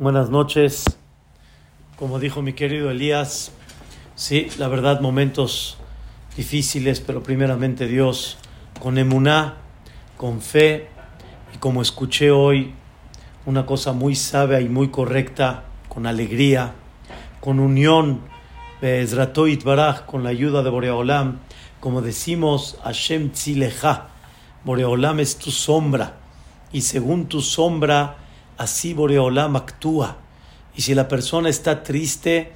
Buenas noches. Como dijo mi querido Elías, sí, la verdad, momentos difíciles, pero primeramente Dios, con emuná, con fe, y como escuché hoy, una cosa muy sabia y muy correcta, con alegría, con unión, Baraj, con la ayuda de Boreolam, como decimos, Hashem Tzileja, Boreolam es tu sombra, y según tu sombra, así Boreolam actúa. Y si la persona está triste,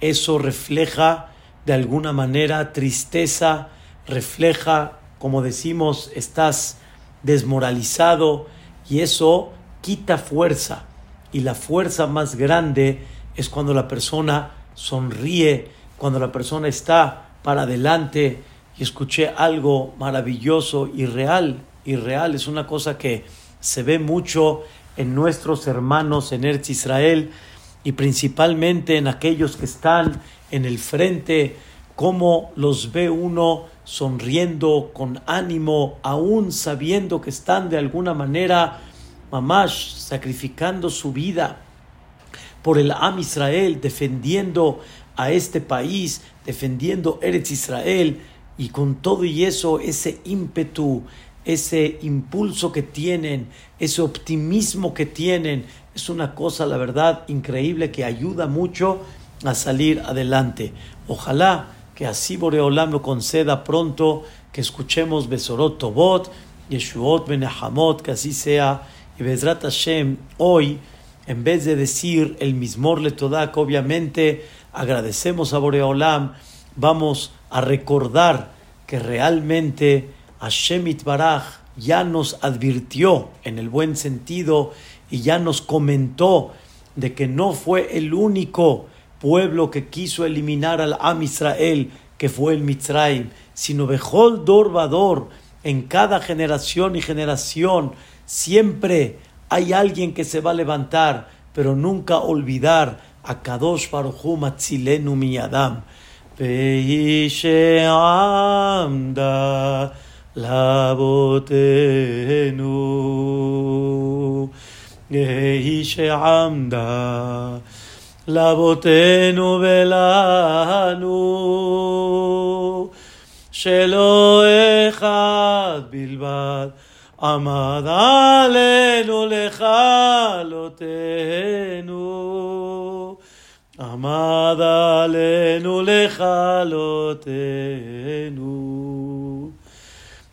eso refleja de alguna manera tristeza, refleja, como decimos, estás desmoralizado y eso quita fuerza. Y la fuerza más grande es cuando la persona sonríe, cuando la persona está para adelante. Y escuché algo maravilloso y real, y real, es una cosa que se ve mucho en nuestros hermanos en Erz Israel y principalmente en aquellos que están en el frente, cómo los ve uno sonriendo con ánimo, aún sabiendo que están de alguna manera, mamás, sacrificando su vida por el Am Israel, defendiendo a este país, defendiendo Eretz Israel, y con todo y eso, ese ímpetu, ese impulso que tienen, ese optimismo que tienen, es una cosa, la verdad, increíble que ayuda mucho a salir adelante. Ojalá que así Boreolam lo conceda pronto, que escuchemos Besorot Tobot, Yeshuot Benehamot, que así sea. Y Bezrat Hashem, hoy, en vez de decir el mismor Letodak, obviamente agradecemos a Boreolam, vamos a recordar que realmente Hashem Itbaraj ya nos advirtió en el buen sentido y ya nos comentó de que no fue el único pueblo que quiso eliminar al Am Israel, que fue el Mitzrayim, sino Bejol Dor en cada generación y generación, siempre hay alguien que se va a levantar, pero nunca olvidar a Kadosh Baruch Hu Matzilenu Miyadam. לאבותינו, יהי שעמדה לאבותינו ולנו, שלא אחד בלבד עמד עלינו לכלותנו, עמד עלינו לכלותנו.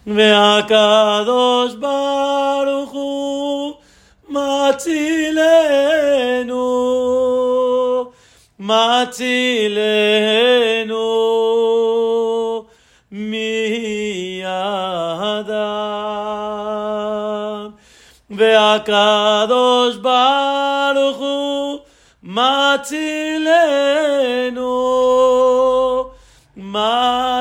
והקדוש ברוך הוא מצילנו, מצילנו מידם. והקדוש ברוך הוא מצילנו, מצילנו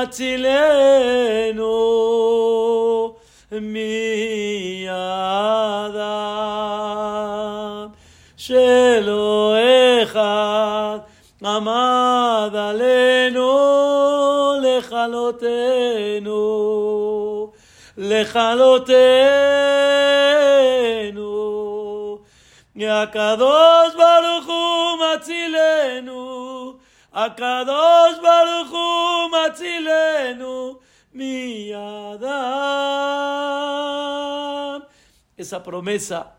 לכלותנו, לכלותנו. הקדוש ברוך הוא מצילנו, הקדוש ברוך הוא מצילנו מידם. Esa promesa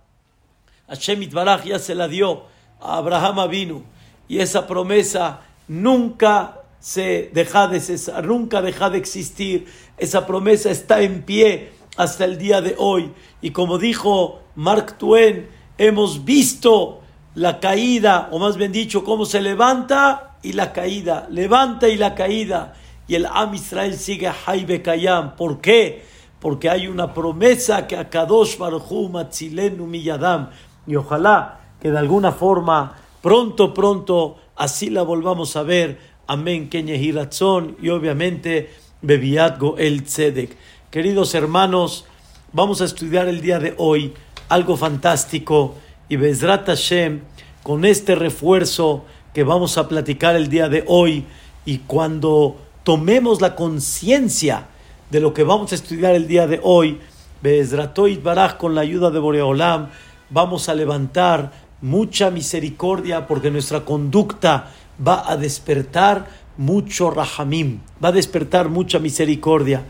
Hashem Itbaraj ya se la dio a Abraham Avinu y esa promesa nunca se deja de cesar, nunca deja de existir. Esa promesa está en pie hasta el día de hoy. Y como dijo Mark Twain, hemos visto la caída, o más bien dicho, cómo se levanta y la caída, levanta y la caída. Y el Am Israel sigue Haibe Kayam. ¿Por qué? Porque hay una promesa que a Kadosh Baruch Hu Matzilenu Miyadam. Y ojalá que de alguna forma, pronto, pronto, así la volvamos a ver. Amén, Kenyehiratzon y obviamente Bebiat Goel Tzedek. Queridos hermanos, vamos a estudiar el día de hoy algo fantástico y Bezrat Hashem con este refuerzo que vamos a platicar el día de hoy y cuando tomemos la conciencia de lo que vamos a estudiar el día de hoy, Bezratoit Baraj con la ayuda de Boreolam, vamos a levantar mucha misericordia porque nuestra conducta va a despertar mucho rahamim, va a despertar mucha misericordia.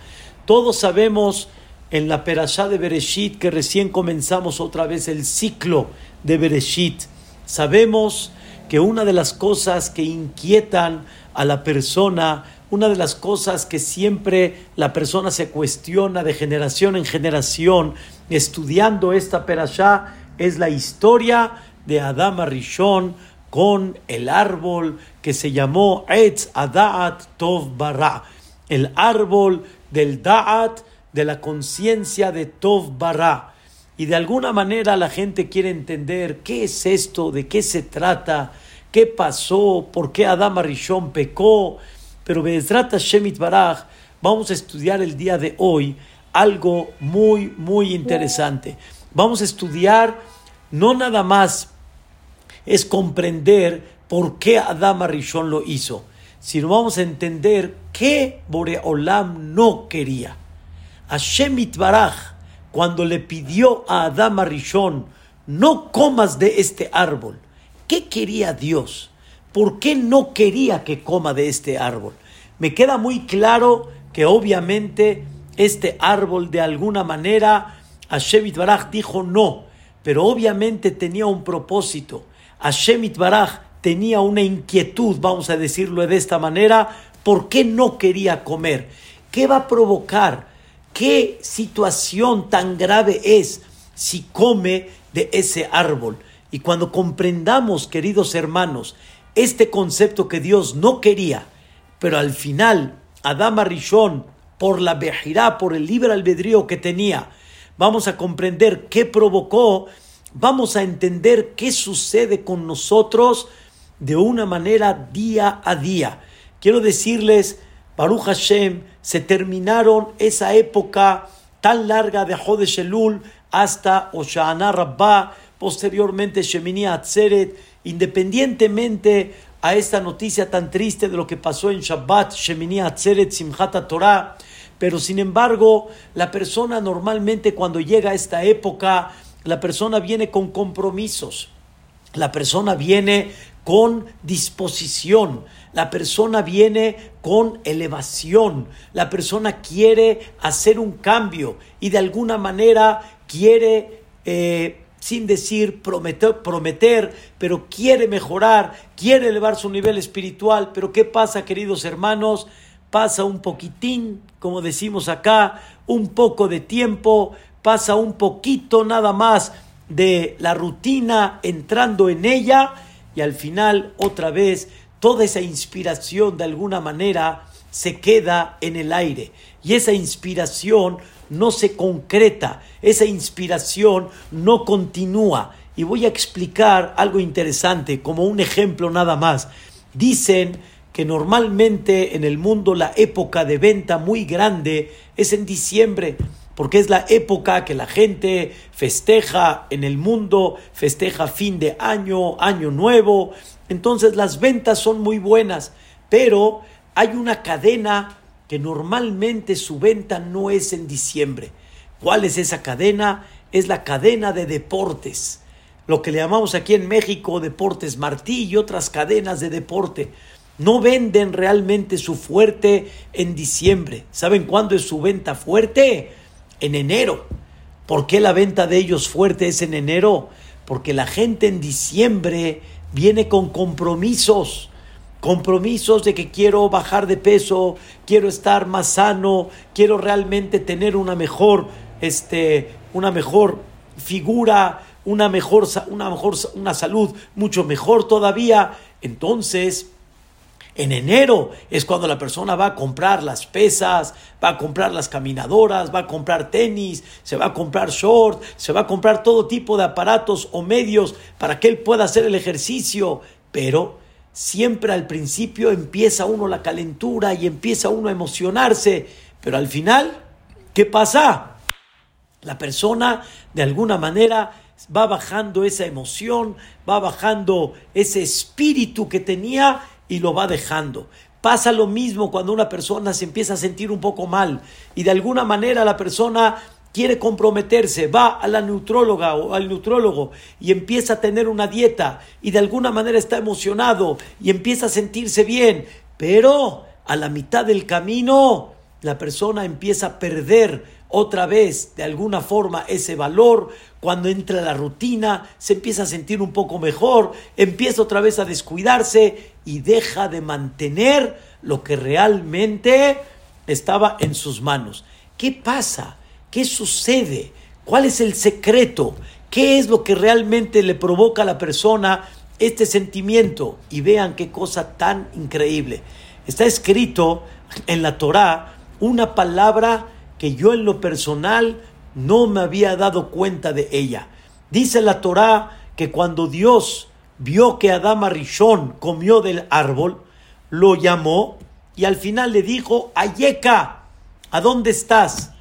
Todos sabemos en la perashá de Bereshit que recién comenzamos otra vez el ciclo de Bereshit. Sabemos que una de las cosas que inquietan a la persona, una de las cosas que siempre la persona se cuestiona de generación en generación estudiando esta perashá es la historia de Adama Rishon con el árbol que se llamó Etz Adaat Tov Bara, el árbol del Da'at, de la conciencia de Tov Bara. Y de alguna manera la gente quiere entender qué es esto, de qué se trata, qué pasó, por qué Adama Rishon pecó. Pero Bezrat Shemit Baraj, vamos a estudiar el día de hoy algo muy, muy interesante. Vamos a estudiar no nada más es comprender por qué Adama Rishon lo hizo, sino vamos a entender qué Boreolam no quería. Hashem Itbaraj, cuando le pidió a Adama Rishon, no comas de este árbol, ¿qué quería Dios? ¿Por qué no quería que coma de este árbol? Me queda muy claro que obviamente este árbol de alguna manera Hashem Itbaraj dijo no, pero obviamente tenía un propósito. Hashem Itbaraj tenía una inquietud, vamos a decirlo de esta manera, ¿por qué no quería comer? ¿Qué va a provocar? ¿Qué situación tan grave es si come de ese árbol? Y cuando comprendamos, queridos hermanos, este concepto que Dios no quería, pero al final Adama Rishon, por la Bejirá, por el libre albedrío que tenía, vamos a comprender qué provocó vamos a entender qué sucede con nosotros de una manera día a día. Quiero decirles, Baruch Hashem, se terminaron esa época tan larga de Jodesh Elul hasta Oshana Rabbah, posteriormente Shemini Atzeret, independientemente a esta noticia tan triste de lo que pasó en Shabbat, Shemini Atzeret, Simchat Torah, pero sin embargo, la persona normalmente cuando llega a esta época la persona viene con compromisos, la persona viene con disposición, la persona viene con elevación, la persona quiere hacer un cambio y de alguna manera quiere, eh, sin decir prometer, prometer, pero quiere mejorar, quiere elevar su nivel espiritual. Pero ¿qué pasa, queridos hermanos? Pasa un poquitín, como decimos acá, un poco de tiempo, pasa un poquito nada más de la rutina entrando en ella y al final otra vez toda esa inspiración de alguna manera se queda en el aire y esa inspiración no se concreta, esa inspiración no continúa. Y voy a explicar algo interesante como un ejemplo nada más. Dicen que normalmente en el mundo la época de venta muy grande es en diciembre porque es la época que la gente festeja en el mundo, festeja fin de año, año nuevo, entonces las ventas son muy buenas, pero hay una cadena que normalmente su venta no es en diciembre. ¿Cuál es esa cadena? Es la cadena de deportes, lo que le llamamos aquí en México Deportes Martí y otras cadenas de deporte. No venden realmente su fuerte en diciembre. ¿Saben cuándo es su venta fuerte? En enero. ¿Por qué la venta de ellos fuerte es en enero? Porque la gente en diciembre viene con compromisos, compromisos de que quiero bajar de peso, quiero estar más sano, quiero realmente tener una mejor, este, una mejor figura, una mejor, una mejor, una salud mucho mejor todavía. Entonces, en enero es cuando la persona va a comprar las pesas, va a comprar las caminadoras, va a comprar tenis, se va a comprar short, se va a comprar todo tipo de aparatos o medios para que él pueda hacer el ejercicio. Pero siempre al principio empieza uno la calentura y empieza uno a emocionarse. Pero al final, ¿qué pasa? La persona de alguna manera va bajando esa emoción, va bajando ese espíritu que tenía y lo va dejando. Pasa lo mismo cuando una persona se empieza a sentir un poco mal y de alguna manera la persona quiere comprometerse, va a la neutróloga o al neutrólogo y empieza a tener una dieta y de alguna manera está emocionado y empieza a sentirse bien, pero a la mitad del camino la persona empieza a perder otra vez de alguna forma ese valor, cuando entra la rutina se empieza a sentir un poco mejor, empieza otra vez a descuidarse y deja de mantener lo que realmente estaba en sus manos. ¿Qué pasa? ¿Qué sucede? ¿Cuál es el secreto? ¿Qué es lo que realmente le provoca a la persona este sentimiento? Y vean qué cosa tan increíble. Está escrito en la Torá una palabra que yo en lo personal no me había dado cuenta de ella. Dice la Torá que cuando Dios vio que Adama Rishon comió del árbol, lo llamó y al final le dijo, Ayeka, ¿a dónde estás?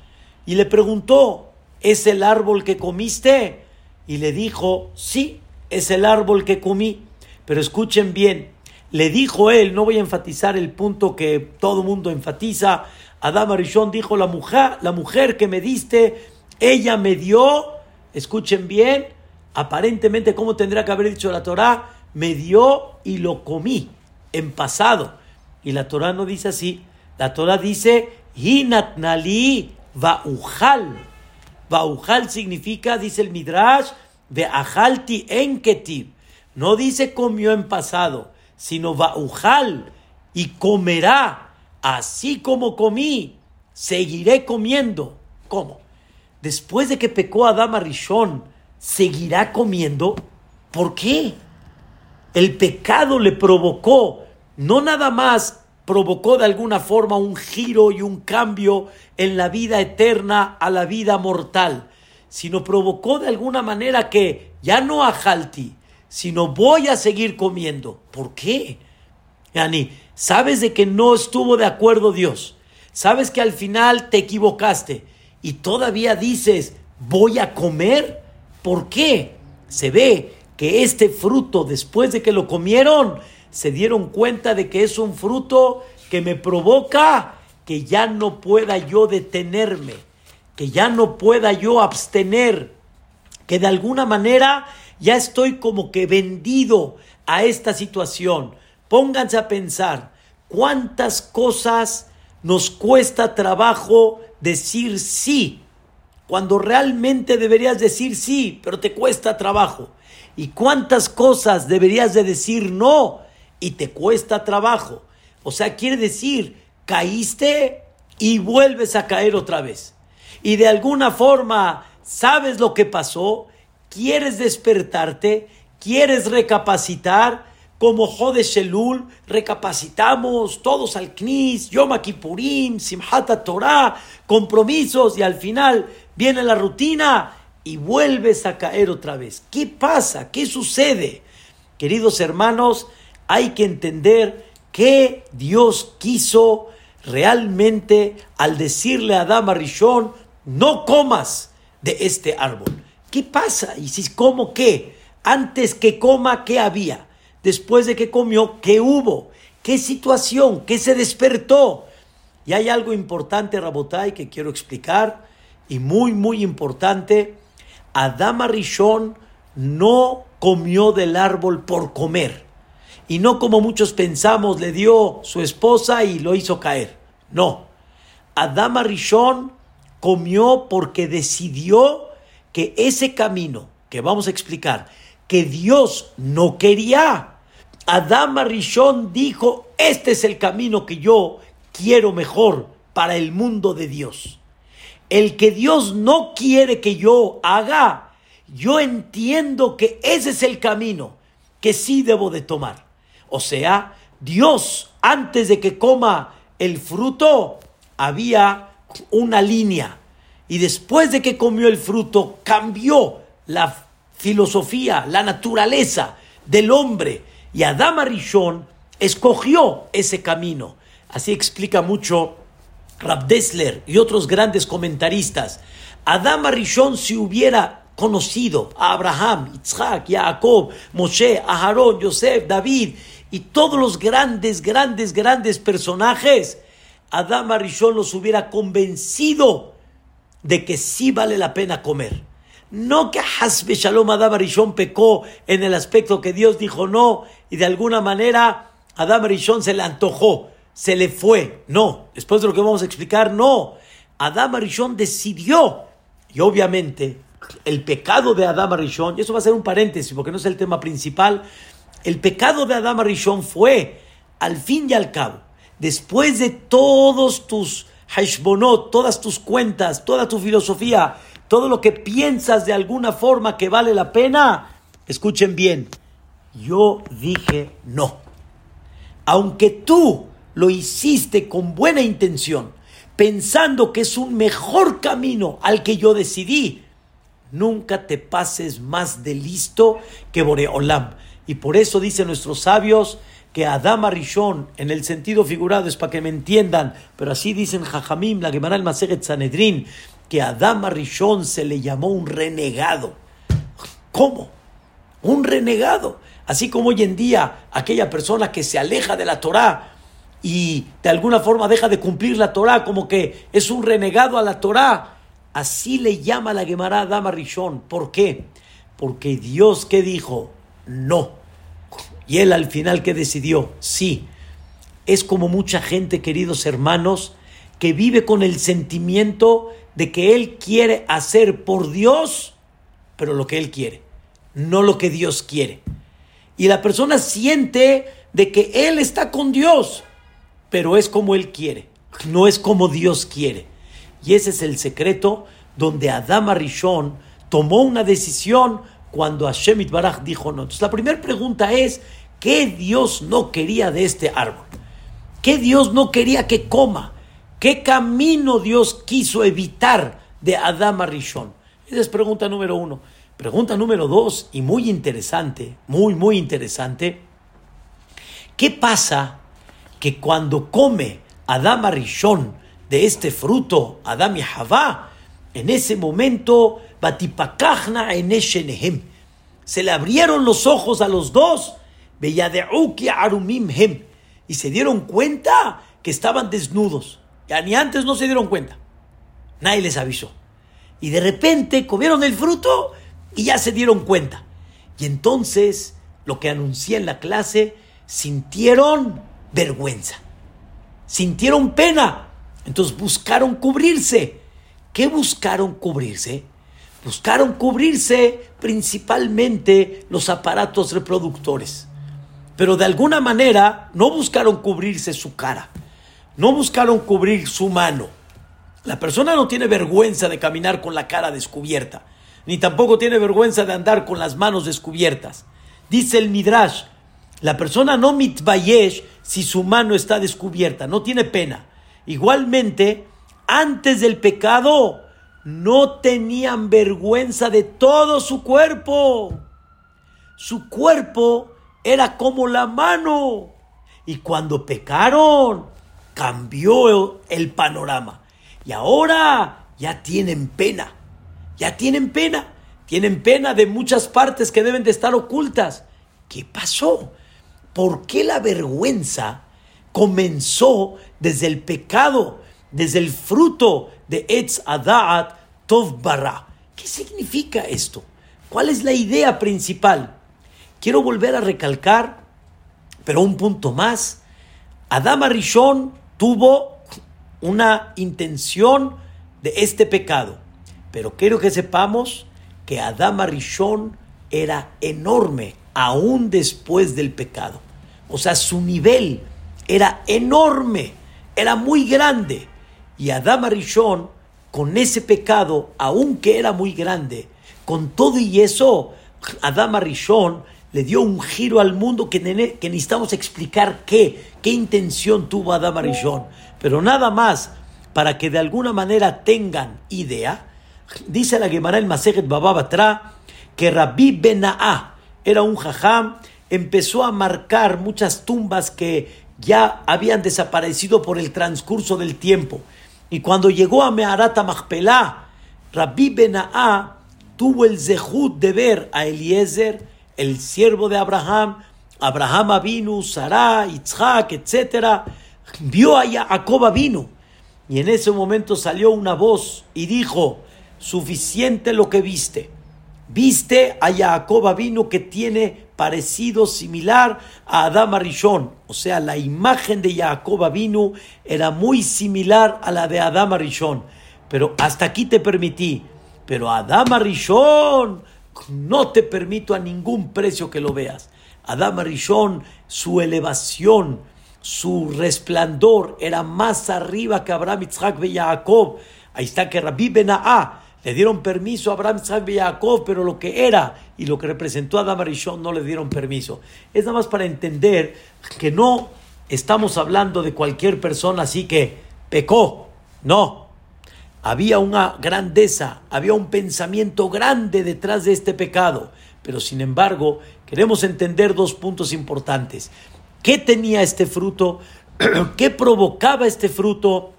y le preguntó, ¿es el árbol que comiste? Y le dijo, sí, es el árbol que comí. Pero escuchen bien, le dijo él, no voy a enfatizar el punto que todo mundo enfatiza, Adama Rishon dijo, la mujer, la mujer que me diste, ella me dio, escuchen bien, aparentemente, como tendrá que haber dicho la Torah? Me dio y lo comí en pasado. Y la Torah no dice así, la Torah dice, Hinatnali Vaujal. Vaujal significa, dice el Midrash, de ajalti enketib. No dice comió en pasado, sino vaujal y comerá. Así como comí, seguiré comiendo. ¿Cómo? Después de que pecó Adama Rishon, ¿seguirá comiendo? ¿Por qué? El pecado le provocó no nada más provocó de alguna forma un giro y un cambio en la vida eterna a la vida mortal, sino provocó de alguna manera que ya no a Jalti, sino voy a seguir comiendo. ¿Por qué? Yani, sabes de que no estuvo de acuerdo Dios, sabes que al final te equivocaste y todavía dices, voy a comer. ¿Por qué? Se ve que este fruto, después de que lo comieron, se dieron cuenta de que es un fruto que me provoca que ya no pueda yo detenerme, que ya no pueda yo abstener, que de alguna manera ya estoy como que vendido a esta situación. Pónganse a pensar cuántas cosas nos cuesta trabajo decir sí, cuando realmente deberías decir sí, pero te cuesta trabajo. Y cuántas cosas deberías de decir no, y te cuesta trabajo. O sea, quiere decir, caíste y vuelves a caer otra vez. Y de alguna forma sabes lo que pasó, quieres despertarte, quieres recapacitar, como Jode Shelul, recapacitamos todos al Knis, Yom Kippurim, Simhat Torah, compromisos y al final viene la rutina y vuelves a caer otra vez. ¿Qué pasa? ¿Qué sucede? Queridos hermanos, hay que entender que Dios quiso realmente al decirle a Adama Rishon, no comas de este árbol. ¿Qué pasa? Y si como qué, antes que coma, ¿qué había? Después de que comió, ¿qué hubo? ¿Qué situación? ¿Qué se despertó? Y hay algo importante, Rabotai, que quiero explicar, y muy, muy importante. Adama Rishon no comió del árbol por comer y no como muchos pensamos, le dio su esposa y lo hizo caer. No. Adama Rishon comió porque decidió que ese camino que vamos a explicar, que Dios no quería. Adama Rishon dijo, este es el camino que yo quiero mejor para el mundo de Dios. El que Dios no quiere que yo haga, yo entiendo que ese es el camino que sí debo de tomar. O sea, Dios, antes de que coma el fruto, había una línea. Y después de que comió el fruto, cambió la filosofía, la naturaleza del hombre. Y Adama Rishon escogió ese camino. Así explica mucho Rab Dessler y otros grandes comentaristas. Adama Rishon si hubiera conocido a Abraham, Isaac, Jacob, Moshe, Aarón, Yosef, David y todos los grandes, grandes, grandes personajes, Adama Rishon los hubiera convencido de que sí vale la pena comer. No que Hasbe Shalom Adam Arishon pecó en el aspecto que Dios dijo no y de alguna manera Adam Arishon se le antojó, se le fue. No, después de lo que vamos a explicar, no. Adam Arishon decidió y obviamente el pecado de Adam Arishon, y eso va a ser un paréntesis porque no es el tema principal, el pecado de Adam Arishon fue, al fin y al cabo, después de todos tus hashbonot, todas tus cuentas, toda tu filosofía, todo lo que piensas de alguna forma que vale la pena, escuchen bien, yo dije no. Aunque tú lo hiciste con buena intención, pensando que es un mejor camino al que yo decidí, nunca te pases más de listo que Boreolam. Y por eso dicen nuestros sabios que Adama Rishon, en el sentido figurado, es para que me entiendan, pero así dicen Jajamim, la Gemara el Maseret Sanedrin, que a Adama Rishon se le llamó un renegado. ¿Cómo? Un renegado. Así como hoy en día aquella persona que se aleja de la Torah y de alguna forma deja de cumplir la Torah, como que es un renegado a la Torah. Así le llama la Gemara Adama Rishon. ¿Por qué? Porque Dios, ¿qué dijo? No. Y él al final, ¿qué decidió? Sí. Es como mucha gente, queridos hermanos, que vive con el sentimiento de que él quiere hacer por Dios, pero lo que él quiere, no lo que Dios quiere. Y la persona siente de que él está con Dios, pero es como él quiere, no es como Dios quiere. Y ese es el secreto donde Adama Rishon tomó una decisión cuando Hashem Baraj dijo no. Entonces la primera pregunta es, ¿qué Dios no quería de este árbol? ¿Qué Dios no quería que coma? ¿Qué camino Dios quiso evitar de Adama Rishon? Esa es pregunta número uno. Pregunta número dos, y muy interesante, muy, muy interesante. ¿Qué pasa que cuando come Adama Rishon de este fruto, Adam y Javá, en ese momento, Batipakachna en se le abrieron los ojos a los dos, y se dieron cuenta que estaban desnudos ni antes no se dieron cuenta. Nadie les avisó. Y de repente comieron el fruto y ya se dieron cuenta. Y entonces, lo que anuncié en la clase, sintieron vergüenza. Sintieron pena. Entonces buscaron cubrirse. ¿Qué buscaron cubrirse? Buscaron cubrirse principalmente los aparatos reproductores. Pero de alguna manera no buscaron cubrirse su cara no buscaron cubrir su mano. La persona no tiene vergüenza de caminar con la cara descubierta, ni tampoco tiene vergüenza de andar con las manos descubiertas. Dice el Midrash, la persona no mitbayesh si su mano está descubierta, no tiene pena. Igualmente, antes del pecado, no tenían vergüenza de todo su cuerpo. Su cuerpo era como la mano. Y cuando pecaron, cambió el panorama. Y ahora ya tienen pena. Ya tienen pena. Tienen pena de muchas partes que deben de estar ocultas. ¿Qué pasó? ¿Por qué la vergüenza comenzó desde el pecado, desde el fruto de Etz Adaat Tov Bara? ¿Qué significa esto? ¿Cuál es la idea principal? Quiero volver a recalcar, pero un punto más. Adama Rishon tuvo una intención de este pecado. Pero quiero que sepamos que Adama Rishon era enorme aún después del pecado. O sea, su nivel era enorme, era muy grande. Y Adama Rishon, con ese pecado, aunque era muy grande, con todo y eso, Adama Rishon le dio un giro al mundo que, que necesitamos explicar qué, qué intención tuvo Adam Arishon. Pero nada más, para que de alguna manera tengan idea, dice la Gemara el Masejet Bababatra que Rabbi Bena'a era un jajam, empezó a marcar muchas tumbas que ya habían desaparecido por el transcurso del tiempo. Y cuando llegó a Meharata Machpelah, Rabbi Bena'a tuvo el zehut de ver a Eliezer, el siervo de Abraham, Abraham vino, Sarah, Isaac, etc. Vio a Jacob vino. Y en ese momento salió una voz y dijo, suficiente lo que viste. Viste a Jacob vino que tiene parecido, similar a Adama Rishon. O sea, la imagen de Jacob vino era muy similar a la de Adama Rishon. Pero hasta aquí te permití. Pero Adama Rishon no te permito a ningún precio que lo veas. Adama Rishon, su elevación, su resplandor era más arriba que Abraham, Isaac y Jacob. Ahí está que Rabbi Bena'a le dieron permiso a Abraham, Isaac y Jacob, pero lo que era y lo que representó a Adama Rishon no le dieron permiso. Es nada más para entender que no estamos hablando de cualquier persona así que pecó. No. Había una grandeza, había un pensamiento grande detrás de este pecado. Pero sin embargo, queremos entender dos puntos importantes. ¿Qué tenía este fruto? ¿Qué provocaba este fruto?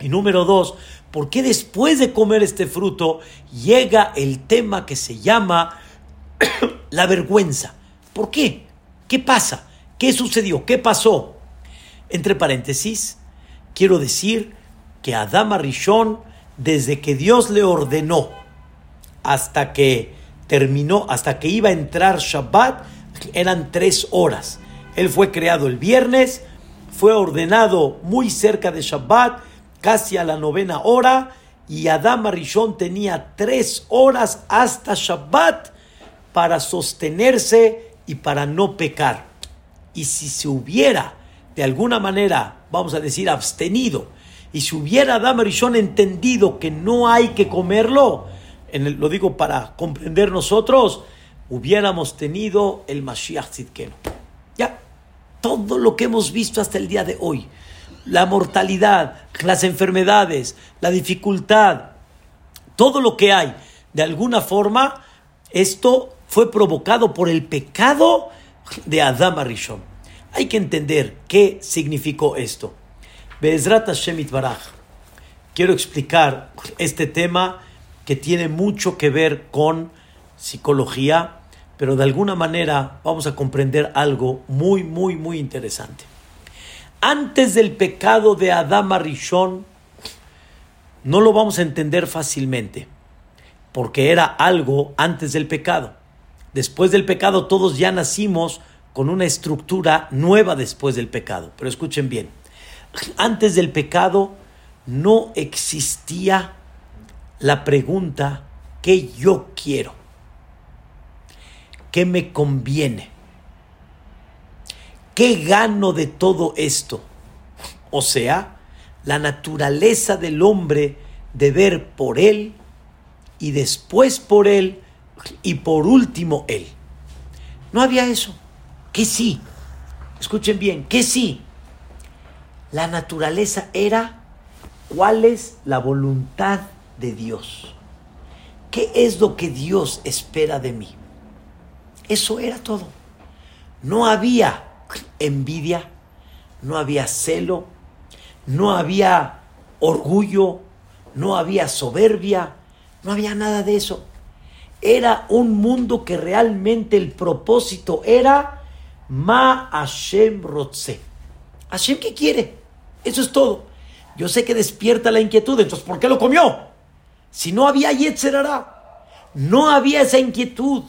Y número dos, ¿por qué después de comer este fruto llega el tema que se llama la vergüenza? ¿Por qué? ¿Qué pasa? ¿Qué sucedió? ¿Qué pasó? Entre paréntesis, quiero decir que Adama Rishon, desde que Dios le ordenó hasta que terminó, hasta que iba a entrar Shabbat, eran tres horas. Él fue creado el viernes, fue ordenado muy cerca de Shabbat, casi a la novena hora, y Adam Arishon tenía tres horas hasta Shabbat para sostenerse y para no pecar. Y si se hubiera, de alguna manera, vamos a decir, abstenido, y si hubiera Adam Arishon entendido que no hay que comerlo, en lo digo para comprender nosotros, hubiéramos tenido el Mashiach Tzidkenu. Ya, todo lo que hemos visto hasta el día de hoy, la mortalidad, las enfermedades, la dificultad, todo lo que hay, de alguna forma, esto fue provocado por el pecado de Adam Arishon. Hay que entender qué significó esto. Be'ezrat Hashem Baraj. Quiero explicar este tema que tiene mucho que ver con psicología, pero de alguna manera vamos a comprender algo muy, muy, muy interesante. Antes del pecado de Adama Rishon, no lo vamos a entender fácilmente, porque era algo antes del pecado. Después del pecado todos ya nacimos con una estructura nueva después del pecado. Pero escuchen bien, antes del pecado no existía la pregunta ¿qué yo quiero? ¿Qué me conviene? ¿Qué gano de todo esto? O sea, la naturaleza del hombre de ver por él y después por él y por último él. No había eso. Que sí. Escuchen bien, que sí. La naturaleza era cuál es la voluntad de Dios. ¿Qué es lo que Dios espera de mí? Eso era todo. No había envidia, no había celo, no había orgullo, no había soberbia, no había nada de eso. Era un mundo que realmente el propósito era Ma Hashem. Hashem, ¿qué quiere? Eso es todo. Yo sé que despierta la inquietud, entonces ¿por qué lo comió? Si no había Yetzerara, no había esa inquietud,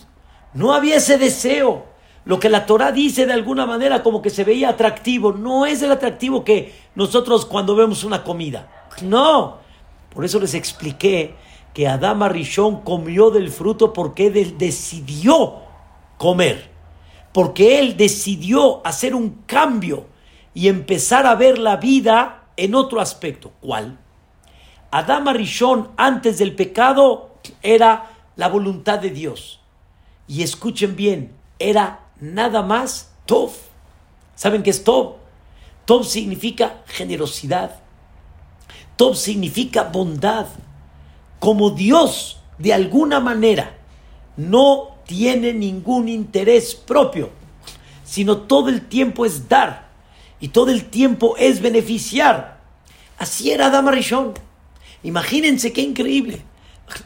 no había ese deseo. Lo que la Torah dice de alguna manera como que se veía atractivo, no es el atractivo que nosotros cuando vemos una comida. No. Por eso les expliqué que Adama Rishon comió del fruto porque él decidió comer. Porque él decidió hacer un cambio y empezar a ver la vida en otro aspecto. ¿Cuál? Adama Rishon antes del pecado era la voluntad de Dios. Y escuchen bien, era nada más Tov. ¿Saben qué es Tov? Significa generosidad. Tov significa bondad. Como Dios, de alguna manera, no tiene ningún interés propio, sino todo el tiempo es dar y todo el tiempo es beneficiar. Así era Adama Rishon. Imagínense qué increíble.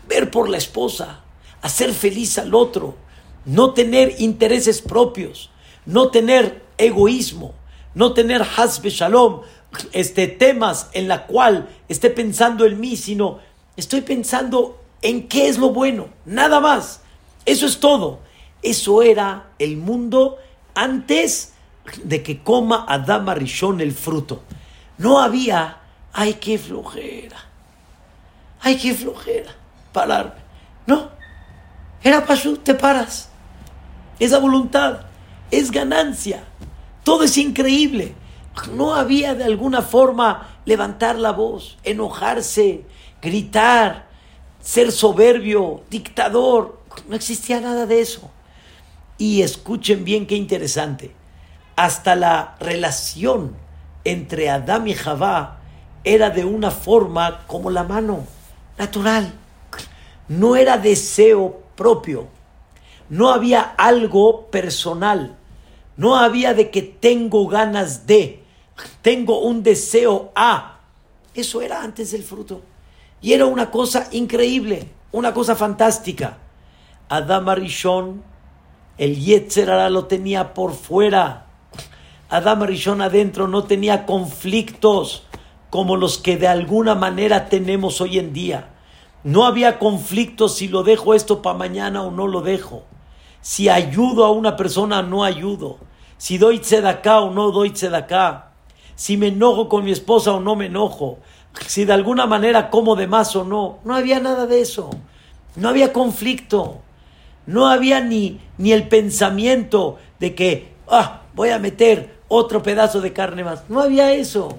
Ver por la esposa, hacer feliz al otro, no tener intereses propios, no tener egoísmo, no tener hasbe shalom, este, temas en la cual esté pensando en mí, sino estoy pensando en qué es lo bueno, nada más. Eso es todo. Eso era el mundo antes de que coma Adama Rishon el fruto. No había, ay, qué flojera, ay, qué flojera, pararme. No, era pasú, te paras. Esa voluntad es ganancia. Todo es increíble. No había de alguna forma levantar la voz, enojarse, gritar, ser soberbio, dictador. No existía nada de eso. Y escuchen bien qué interesante. Hasta la relación entre Adán y Javá era de una forma como la mano, natural. No era deseo propio. No había algo personal. No había de que tengo ganas de, tengo un deseo a. Eso era antes del fruto. Y era una cosa increíble, una cosa fantástica. Adam Arishon, el Yetzerara lo tenía por fuera. Adam Arishon adentro no tenía conflictos como los que de alguna manera tenemos hoy en día. No había conflictos si lo dejo esto para mañana o no lo dejo. Si ayudo a una persona o no ayudo. Si doy tzedaká o no doy tzedaká. Si me enojo con mi esposa o no me enojo. Si de alguna manera como de más o no. No había nada de eso. No había conflicto. No había ni, ni el pensamiento de que ah, voy a meter otro pedazo de carne más. No había eso.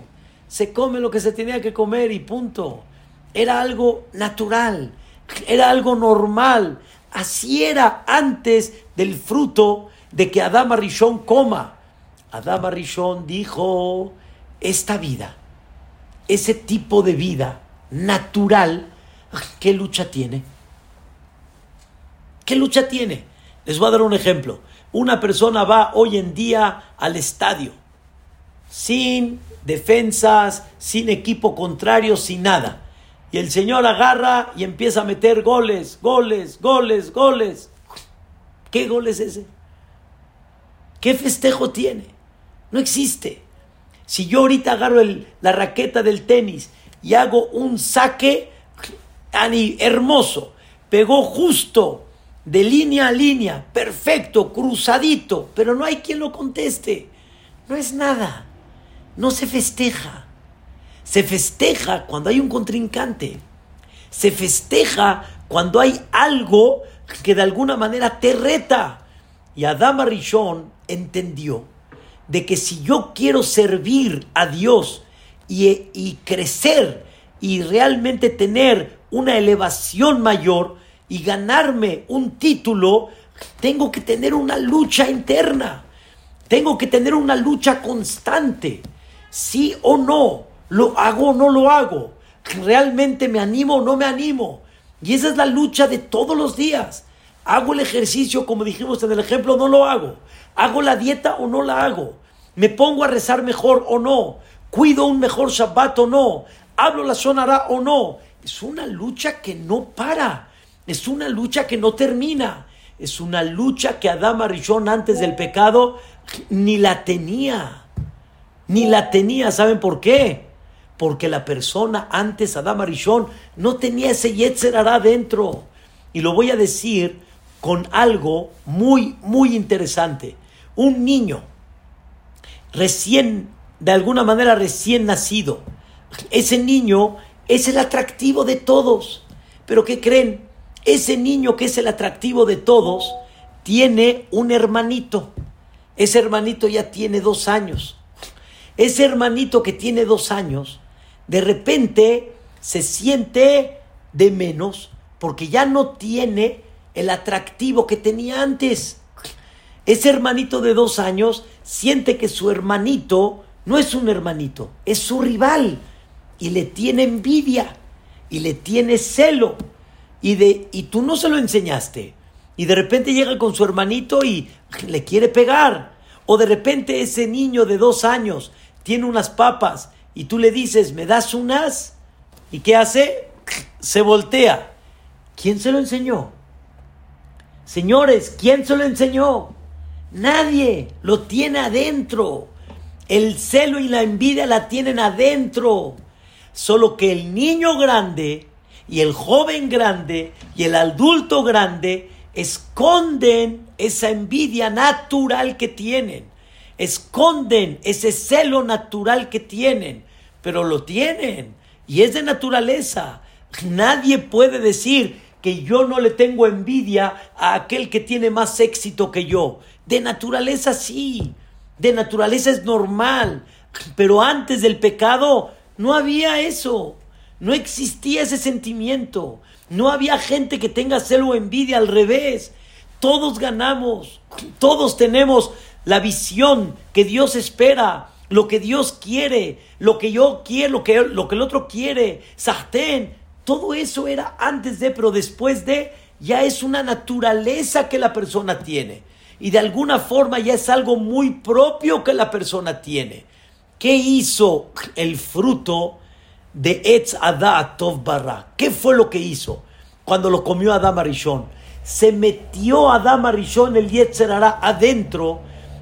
Se come lo que se tenía que comer y punto. Era algo natural, era algo normal. Así era antes del fruto de que Adama Rishon coma. Adama Rishon dijo, esta vida, ese tipo de vida natural, ¿qué lucha tiene? ¿Qué lucha tiene? Les voy a dar un ejemplo. Una persona va hoy en día al estadio, sin defensas, sin equipo contrario, sin nada. Y el Señor agarra y empieza a meter goles, goles, goles, goles. ¿Qué gol es ese? ¿Qué festejo tiene? No existe. Si yo ahorita agarro la raqueta del tenis y hago un saque hermoso, pegó justo de línea a línea, perfecto, cruzadito, pero no hay quien lo conteste. No es nada. No se festeja. Se festeja cuando hay un contrincante. Se festeja cuando hay algo que de alguna manera te reta. Y Adama Rishon entendió de que si yo quiero servir a Dios y, y crecer y realmente tener una elevación mayor y ganarme un título, tengo que tener una lucha interna. Tengo que tener una lucha constante. Sí o no ¿Lo hago o no lo hago? ¿Realmente me animo o no me animo? Y esa es la lucha de todos los días. ¿Hago el ejercicio como dijimos en el ejemplo no lo hago? ¿Hago la dieta o no la hago? ¿Me pongo a rezar mejor o no? ¿Cuido un mejor Shabbat o no? ¿Hablo la sonará o no? Es una lucha que no para. Es una lucha que no termina. Es una lucha que Adama Rishon antes del pecado ni la tenía. Ni la tenía. ¿Saben por qué? porque la persona antes, Adama Rishon, no tenía ese Yetzer dentro. Y lo voy a decir con algo muy, muy interesante. Un niño recién, de alguna manera recién nacido, ese niño es el atractivo de todos. Pero ¿qué creen? Ese niño que es el atractivo de todos tiene un hermanito. Ese hermanito ya tiene dos años. Ese hermanito que tiene dos años de repente se siente de menos porque ya no tiene el atractivo que tenía antes. Ese hermanito de dos años siente que su hermanito no es un hermanito, es su rival y le tiene envidia y le tiene celo y, de, y tú no se lo enseñaste. Y de repente llega con su hermanito y le quiere pegar. O de repente ese niño de dos años tiene unas papas y tú le dices, ¿me das unas? ¿Y qué hace? Se voltea. ¿Quién se lo enseñó? Señores, ¿quién se lo enseñó? Nadie lo tiene adentro. El celo y la envidia la tienen adentro. Solo que el niño grande y el joven grande y el adulto grande esconden esa envidia natural que tienen. Esconden ese celo natural que tienen. Pero lo tienen. Y es de naturaleza. Nadie puede decir que yo no le tengo envidia a aquel que tiene más éxito que yo. De naturaleza sí. De naturaleza es normal. Pero antes del pecado no había eso. No existía ese sentimiento. No había gente que tenga celo o envidia al revés. Todos ganamos. Todos tenemos la visión que Dios espera, lo que Dios quiere, lo que yo quiero, lo que, lo que el otro quiere. Sartén. Todo eso era antes de, pero después de, ya es una naturaleza que la persona tiene. Y de alguna forma ya es algo muy propio que la persona tiene. ¿Qué hizo el fruto de Etz Adá Barra? ¿Qué fue lo que hizo cuando lo comió Adán Arishon? Se metió Adán Arishon el Yetzerara adentro.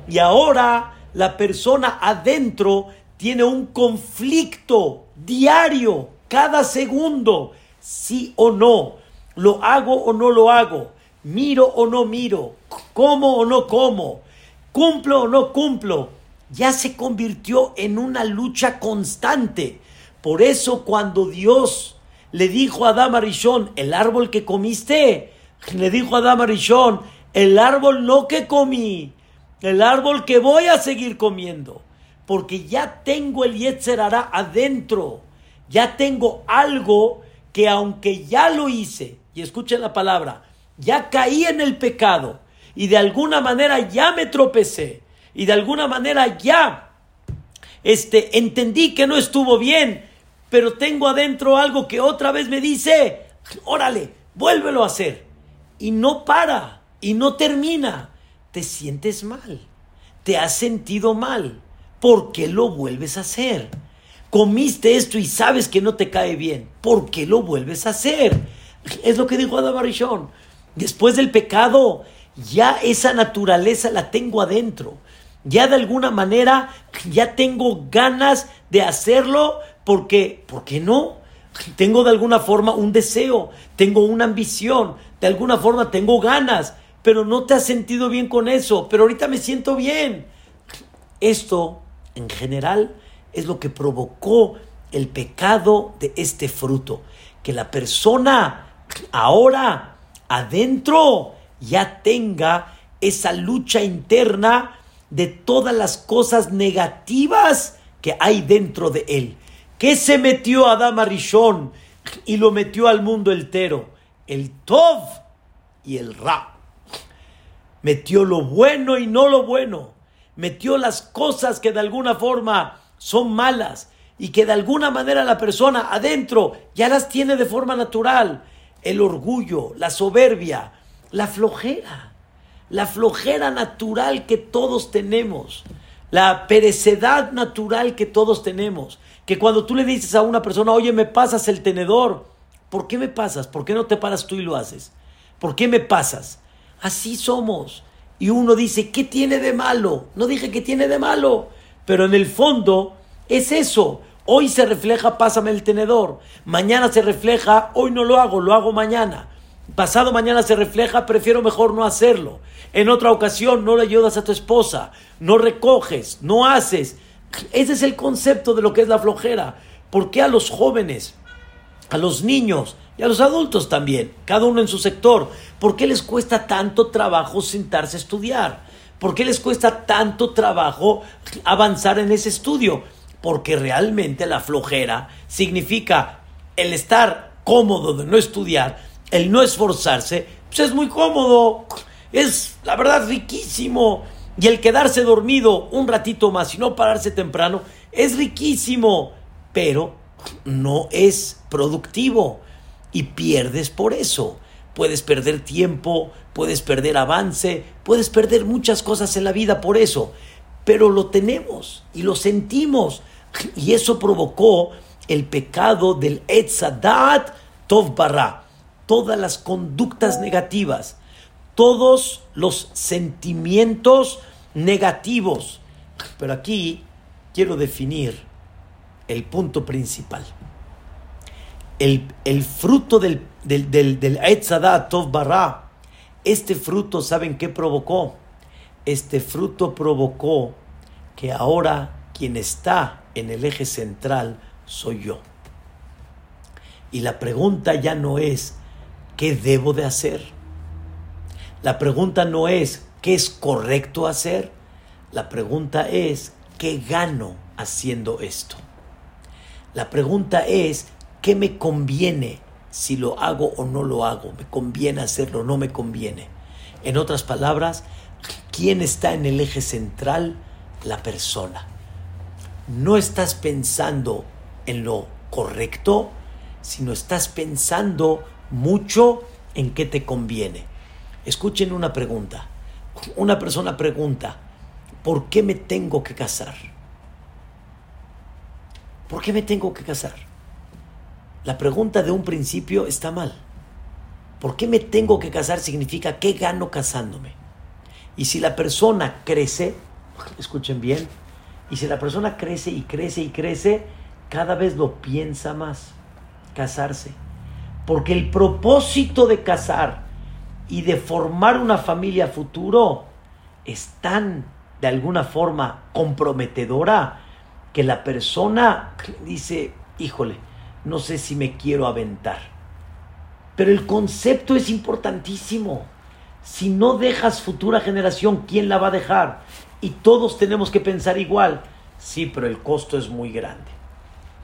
Y ahora la persona adentro tiene un conflicto diario, cada segundo, sí o no, lo hago o no lo hago, miro o no miro, como o no como, cumplo o no cumplo ya se convirtió en una lucha constante. Por eso cuando Dios le dijo a Adán Arishon, el árbol que comiste, le dijo a Adán Arishon, el árbol no que comí, el árbol que voy a seguir comiendo, porque ya tengo el Yetzerara adentro, ya tengo algo que aunque ya lo hice, y escuchen la palabra, ya caí en el pecado y de alguna manera ya me tropecé, y de alguna manera ya este, entendí que no estuvo bien, pero tengo adentro algo que otra vez me dice, órale, vuélvelo a hacer. Y no para, y no termina. Te sientes mal, te has sentido mal. ¿Por qué lo vuelves a hacer? Comiste esto y sabes que no te cae bien. ¿Por qué lo vuelves a hacer? Es lo que dijo Adam Arishon. Después del pecado, ya esa naturaleza la tengo adentro ya de alguna manera ya tengo ganas de hacerlo porque, ¿por qué no? Tengo de alguna forma un deseo, tengo una ambición, de alguna forma tengo ganas, pero no te has sentido bien con eso, pero ahorita me siento bien. Esto, en general, es lo que provocó el pecado de este fruto, que la persona ahora adentro ya tenga esa lucha interna de todas las cosas negativas que hay dentro de él. ¿Qué se metió a Adama Rishon y lo metió al mundo entero? El Tov y el Ra. Metió lo bueno y no lo bueno. Metió las cosas que de alguna forma son malas y que de alguna manera la persona adentro ya las tiene de forma natural. El orgullo, la soberbia, la flojera la flojera natural que todos tenemos, la perecedad natural que todos tenemos, que cuando tú le dices a una persona, oye, me pasas el tenedor, ¿por qué me pasas? ¿Por qué no te paras tú y lo haces? ¿Por qué me pasas? Así somos. Y uno dice, ¿qué tiene de malo? No dije que tiene de malo, pero en el fondo es eso. Hoy se refleja, pásame el tenedor. Mañana se refleja, hoy no lo hago, lo hago mañana. Pasado mañana se refleja, prefiero mejor no hacerlo. En otra ocasión no le ayudas a tu esposa, no recoges, no haces. Ese es el concepto de lo que es la flojera. ¿Por qué a los jóvenes, a los niños y a los adultos también, cada uno en su sector, por qué les cuesta tanto trabajo sentarse a estudiar? ¿Por qué les cuesta tanto trabajo avanzar en ese estudio? Porque realmente la flojera significa el estar cómodo de no estudiar el no esforzarse, pues es muy cómodo, es la verdad riquísimo. Y el quedarse dormido un ratito más y no pararse temprano es riquísimo, pero no es productivo y pierdes por eso. Puedes perder tiempo, puedes perder avance, puedes perder muchas cosas en la vida por eso, pero lo tenemos y lo sentimos. Y eso provocó el pecado del Etzadat Tov Barra todas las conductas negativas, todos los sentimientos negativos. Pero aquí quiero definir el punto principal. El, el fruto del, del, del, Tov Barra, este fruto, ¿saben qué provocó? Este fruto provocó que ahora quien está en el eje central soy yo. Y la pregunta ya no es, ¿qué debo de hacer? La pregunta no es, ¿qué es correcto hacer? La pregunta es, ¿qué gano haciendo esto? La pregunta es, ¿qué me conviene si lo hago o no lo hago? ¿Me conviene hacerlo o no me conviene? En otras palabras, ¿quién está en el eje central? La persona. No estás pensando en lo correcto, sino estás pensando mucho en qué te conviene. Escuchen una pregunta. Una persona pregunta, ¿por qué me tengo que casar? ¿Por qué me tengo que casar? La pregunta de un principio está mal. ¿Por qué me tengo que casar? Significa ¿qué gano casándome? Y si la persona crece, escuchen bien, y si la persona crece y crece y crece, cada vez lo piensa más casarse. Porque el propósito de casar y de formar una familia futuro es tan, de alguna forma, comprometedora que la persona dice, híjole, no sé si me quiero aventar. Pero el concepto es importantísimo. Si no dejas futura generación, ¿quién la va a dejar? Y todos tenemos que pensar igual. Sí, pero el costo es muy grande.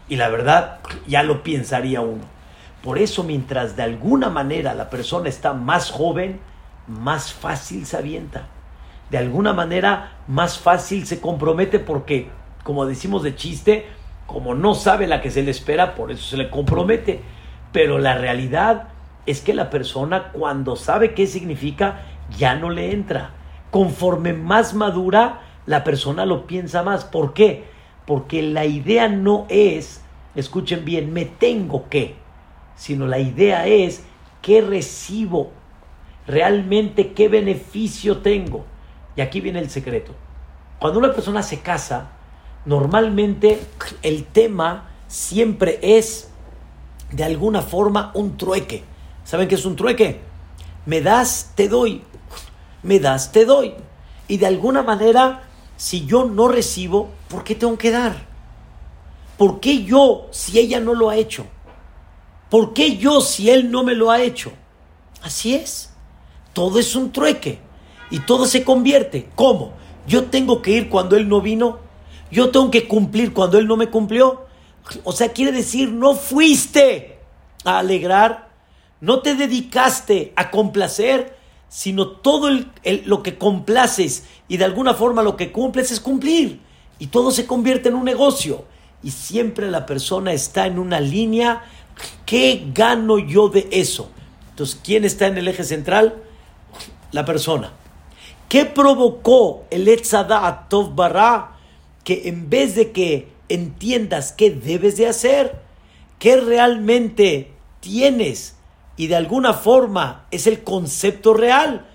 Y la verdad, ya lo pensaría uno. Por eso, mientras de alguna manera la persona está más joven, más fácil se avienta. De alguna manera, más fácil se compromete porque, como decimos de chiste, como no sabe la que se le espera, por eso se le compromete. Pero la realidad es que la persona, cuando sabe qué significa, ya no le entra. Conforme más madura, la persona lo piensa más. ¿Por qué? Porque la idea no es, escuchen bien, me tengo que, sino la idea es qué recibo, realmente qué beneficio tengo. Y aquí viene el secreto. Cuando una persona se casa, normalmente el tema siempre es de alguna forma un trueque. ¿Saben qué es un trueque? Me das, te doy. Me das, te doy. Y de alguna manera si yo no recibo, ¿por qué tengo que dar? ¿Por qué yo si ella no lo ha hecho? ¿Por qué yo si él no me lo ha hecho? Así es. Todo es un trueque y todo se convierte. ¿Cómo? Yo tengo que ir cuando él no vino. Yo tengo que cumplir cuando él no me cumplió. O sea, quiere decir, no fuiste a alegrar, no te dedicaste a complacer, sino todo lo que complaces y de alguna forma lo que cumples es cumplir. Y todo se convierte en un negocio. Y siempre la persona está en una línea, ¿qué gano yo de eso? Entonces, ¿quién está en el eje central? La persona. ¿Qué provocó el Etzadat Tov Barra? Que en vez de que entiendas qué debes de hacer, qué realmente tienes y de alguna forma es el concepto real.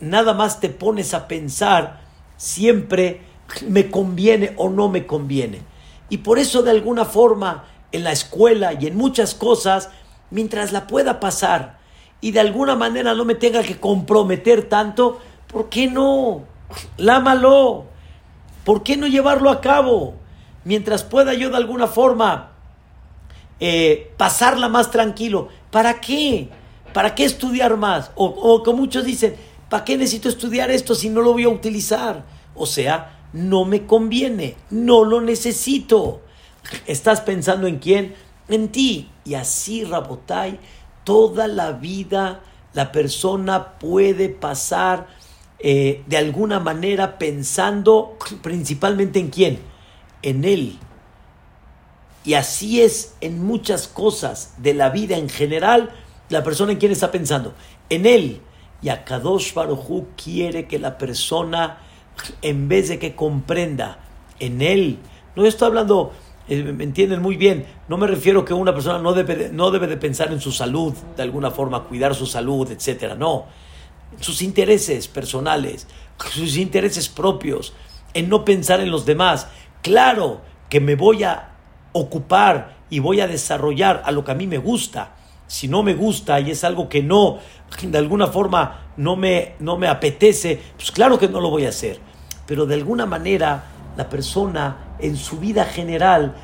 Nada más te pones a pensar siempre me conviene o no me conviene. Y por eso de alguna forma en la escuela y en muchas cosas, mientras la pueda pasar y de alguna manera no me tenga que comprometer tanto, ¿por qué no? Lámalo. ¿Por qué no llevarlo a cabo? Mientras pueda yo de alguna forma eh, pasarla más tranquilo. ¿Para qué? ¿Para qué estudiar más? O, o como muchos dicen, ¿para qué necesito estudiar esto si no lo voy a utilizar? O sea, no me conviene, no lo necesito. ¿Estás pensando en quién? En ti. Y así, Rabotai, toda la vida la persona puede pasar eh, de alguna manera pensando principalmente en quién? En él. Y así es en muchas cosas de la vida en general, la persona en quién está pensando, en él. Y a Kadosh Baruj quiere que la persona, en vez de que comprenda en él, no estoy hablando, me entienden muy bien, no me refiero que una persona no debe, de, no debe de pensar en su salud, de alguna forma, cuidar su salud, etcétera, no. Sus intereses personales, sus intereses propios, en no pensar en los demás, Claro que me voy a ocupar y voy a desarrollar a lo que a mí me gusta. Si no me gusta y es algo que no, de alguna forma no me, no me apetece, pues claro que no lo voy a hacer. Pero de alguna manera la persona en su vida general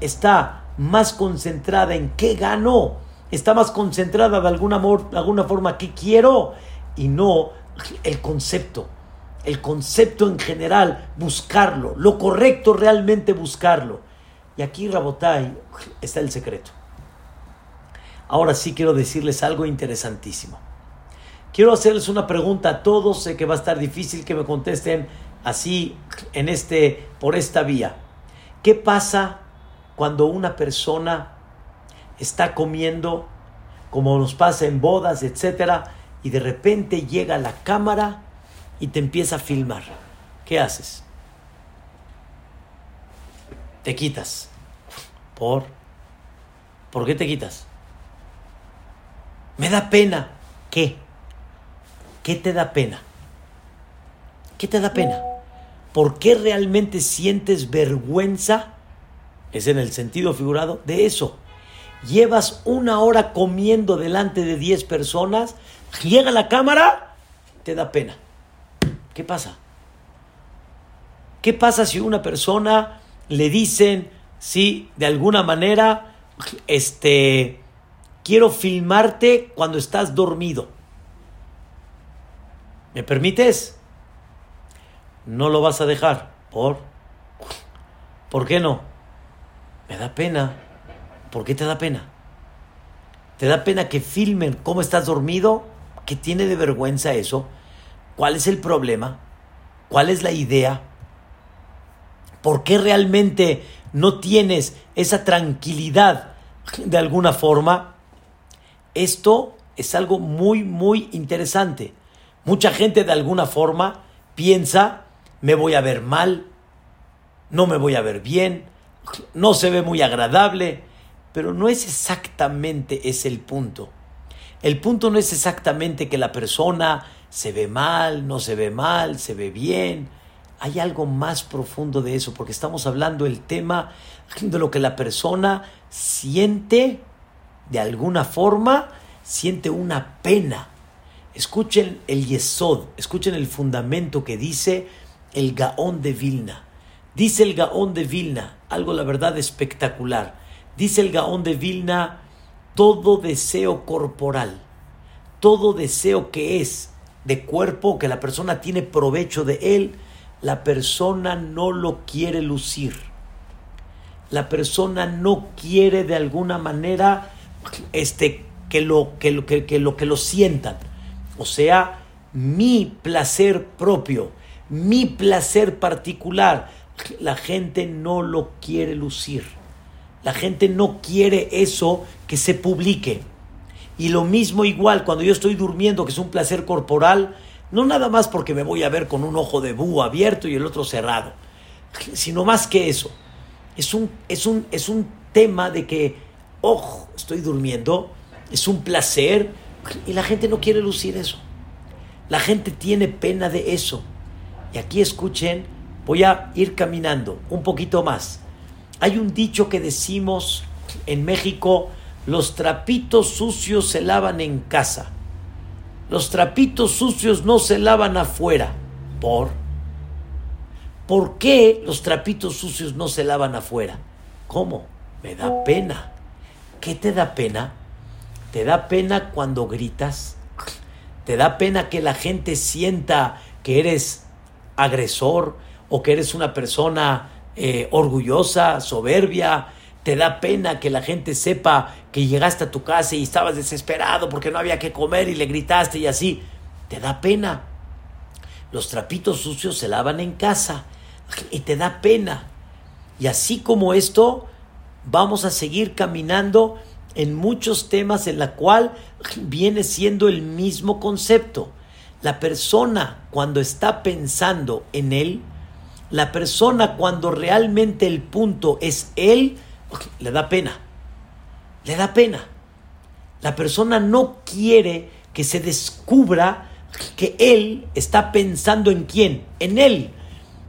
está más concentrada en qué ganó, está más concentrada de alguna, de alguna forma qué quiero y no el concepto. El concepto en general, buscarlo, lo correcto realmente buscarlo. Y aquí, Rabotai, está el secreto. Ahora sí quiero decirles algo interesantísimo. Quiero hacerles una pregunta a todos, sé que va a estar difícil que me contesten así en este por esta vía. ¿Qué pasa cuando una persona está comiendo como nos pasa en bodas, etcétera, y de repente llega la cámara y te empieza a filmar? ¿Qué haces? Te quitas. ¿Por? ¿Por qué te quitas? Me da pena. ¿Qué? ¿Qué te da pena? ¿Qué te da pena? ¿Por qué realmente sientes vergüenza? Es en el sentido figurado de eso. Llevas una hora comiendo delante de 10 personas, llega la cámara, te da pena. ¿Qué pasa? ¿Qué pasa si una persona le dicen, sí, de alguna manera, este, quiero filmarte cuando estás dormido? ¿Me permites? No lo vas a dejar. ¿Por? ¿Por qué no? Me da pena. ¿Por qué te da pena? ¿Te da pena que filmen cómo estás dormido? ¿Qué tiene de vergüenza eso? ¿Cuál es el problema? ¿Cuál es la idea? ¿Por qué realmente no tienes esa tranquilidad de alguna forma? Esto es algo muy, muy interesante. Mucha gente de alguna forma piensa me voy a ver mal, no me voy a ver bien, no se ve muy agradable, pero no es exactamente ese el punto. El punto no es exactamente que la persona se ve mal, no se ve mal, se ve bien. Hay algo más profundo de eso, porque estamos hablando del tema de lo que la persona siente de alguna forma, siente una pena. Escuchen el yesod, escuchen el fundamento que dice el Gaón de Vilna. Dice el Gaón de Vilna, algo la verdad espectacular. Dice el Gaón de Vilna, todo deseo corporal, todo deseo que es de cuerpo, que la persona tiene provecho de él, la persona no lo quiere lucir. La persona no quiere de alguna manera este, que, lo, que, lo, que, lo, que lo sientan. O sea, mi placer propio, mi placer particular. La gente no lo quiere lucir. La gente no quiere eso que se publique. Y lo mismo igual cuando yo estoy durmiendo, que es un placer corporal, no nada más porque me voy a ver con un ojo de búho abierto y el otro cerrado, sino más que eso. Es un, es un, es un tema de que, ojo, estoy durmiendo, es un placer y la gente no quiere lucir eso. La gente tiene pena de eso. Y aquí escuchen, voy a ir caminando un poquito más. Hay un dicho que decimos en México, los trapitos sucios se lavan en casa. Los trapitos sucios no se lavan afuera. ¿Por? ¿Por qué los trapitos sucios no se lavan afuera? ¿Cómo? Me da pena. ¿Qué te da pena? ¿Te da pena cuando gritas? ¿Te da pena que la gente sienta que eres agresor o que eres una persona eh, orgullosa, soberbia, te da pena que la gente sepa que llegaste a tu casa y estabas desesperado porque no había que comer y le gritaste y así, te da pena. Los trapitos sucios se lavan en casa y te da pena. Y así como esto, vamos a seguir caminando en muchos temas en la cual viene siendo el mismo concepto. La persona cuando está pensando en él, la persona cuando realmente el punto es él, le da pena. Le da pena. La persona no quiere que se descubra que él está pensando en quién, en él.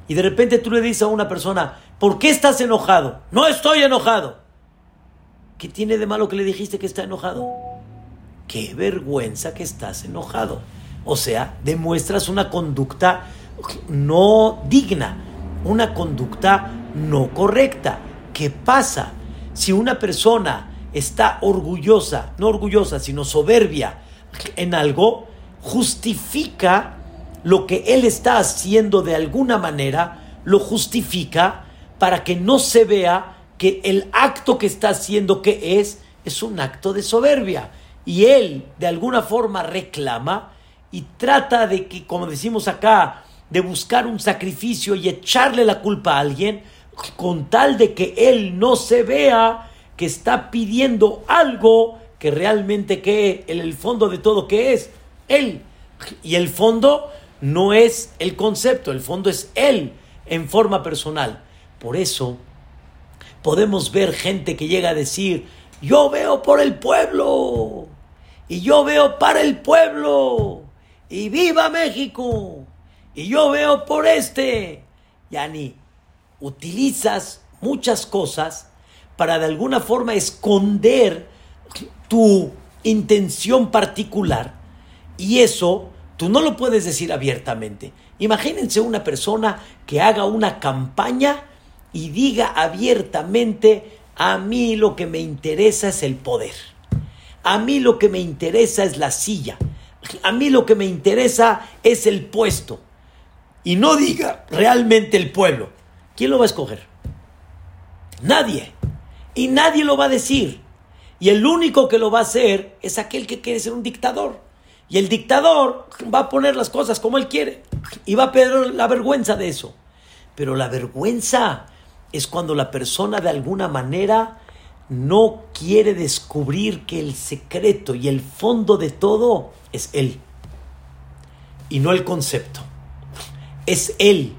Y de repente tú le dices a una persona, ¿Por qué estás enojado? No estoy enojado. ¿Qué tiene de malo que le dijiste que está enojado? Qué vergüenza que estás enojado. O sea, demuestras una conducta no digna, una conducta no correcta. ¿Qué pasa si una persona está orgullosa, no orgullosa, sino soberbia en algo, justifica lo que él está haciendo de alguna manera, lo justifica para que no se vea que el acto que está haciendo que es, es un acto de soberbia. Y él de alguna forma reclama y trata de que, como decimos acá, de buscar un sacrificio y echarle la culpa a alguien, con tal de que él no se vea que está pidiendo algo que realmente que en el fondo de todo que es él. Y el fondo no es el concepto, el fondo es él en forma personal. Por eso podemos ver gente que llega a decir, yo veo por el pueblo, y yo veo para el pueblo, y viva México, y yo veo por este. Yani, utilizas muchas cosas para de alguna forma esconder tu intención particular, y eso tú no lo puedes decir abiertamente. Imagínense una persona que haga una campaña y diga abiertamente, a mí lo que me interesa es el poder. A mí lo que me interesa es la silla. A mí lo que me interesa es el puesto. Y no diga realmente el pueblo. ¿Quién lo va a escoger? Nadie. Y nadie lo va a decir. Y el único que lo va a hacer es aquel que quiere ser un dictador. Y el dictador va a poner las cosas como él quiere. Y va a perder la vergüenza de eso. Pero la vergüenza es cuando la persona de alguna manera no quiere descubrir que el secreto y el fondo de todo es Él y no el concepto. Es Él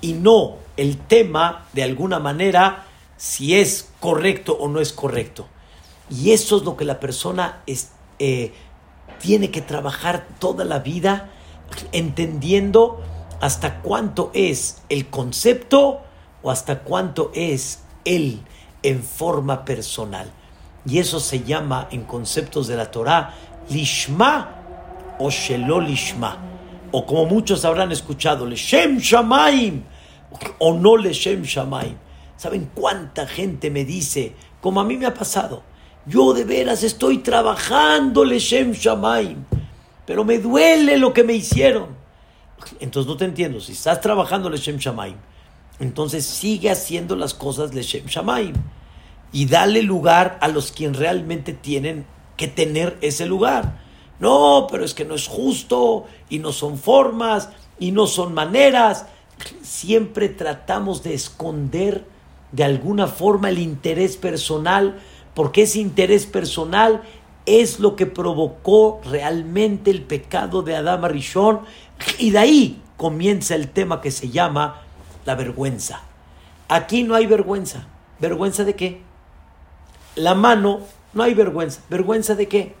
y no el tema de alguna manera si es correcto o no es correcto. Y eso es lo que la persona eh, tiene que trabajar toda la vida entendiendo hasta cuánto es el concepto o hasta cuánto es Él en forma personal. Y eso se llama en conceptos de la Torah Lishma o Shelo Lishma. O como muchos habrán escuchado, Leshem Shamaim o no Leshem Shamaim. ¿Saben cuánta gente me dice, como a mí me ha pasado? Yo de veras estoy trabajando Leshem Shamaim, pero me duele lo que me hicieron. Entonces no te entiendo, si estás trabajando Leshem Shamaim, entonces sigue haciendo las cosas Leshem Shamaim y dale lugar a los quien realmente tienen que tener ese lugar. No, pero es que no es justo y no son formas y no son maneras. Siempre tratamos de esconder de alguna forma el interés personal, porque ese interés personal es lo que provocó realmente el pecado de Adama Rishon y de ahí comienza el tema que se llama la vergüenza. Aquí no hay vergüenza. ¿Vergüenza de qué? La mano, no hay vergüenza. ¿Vergüenza de qué?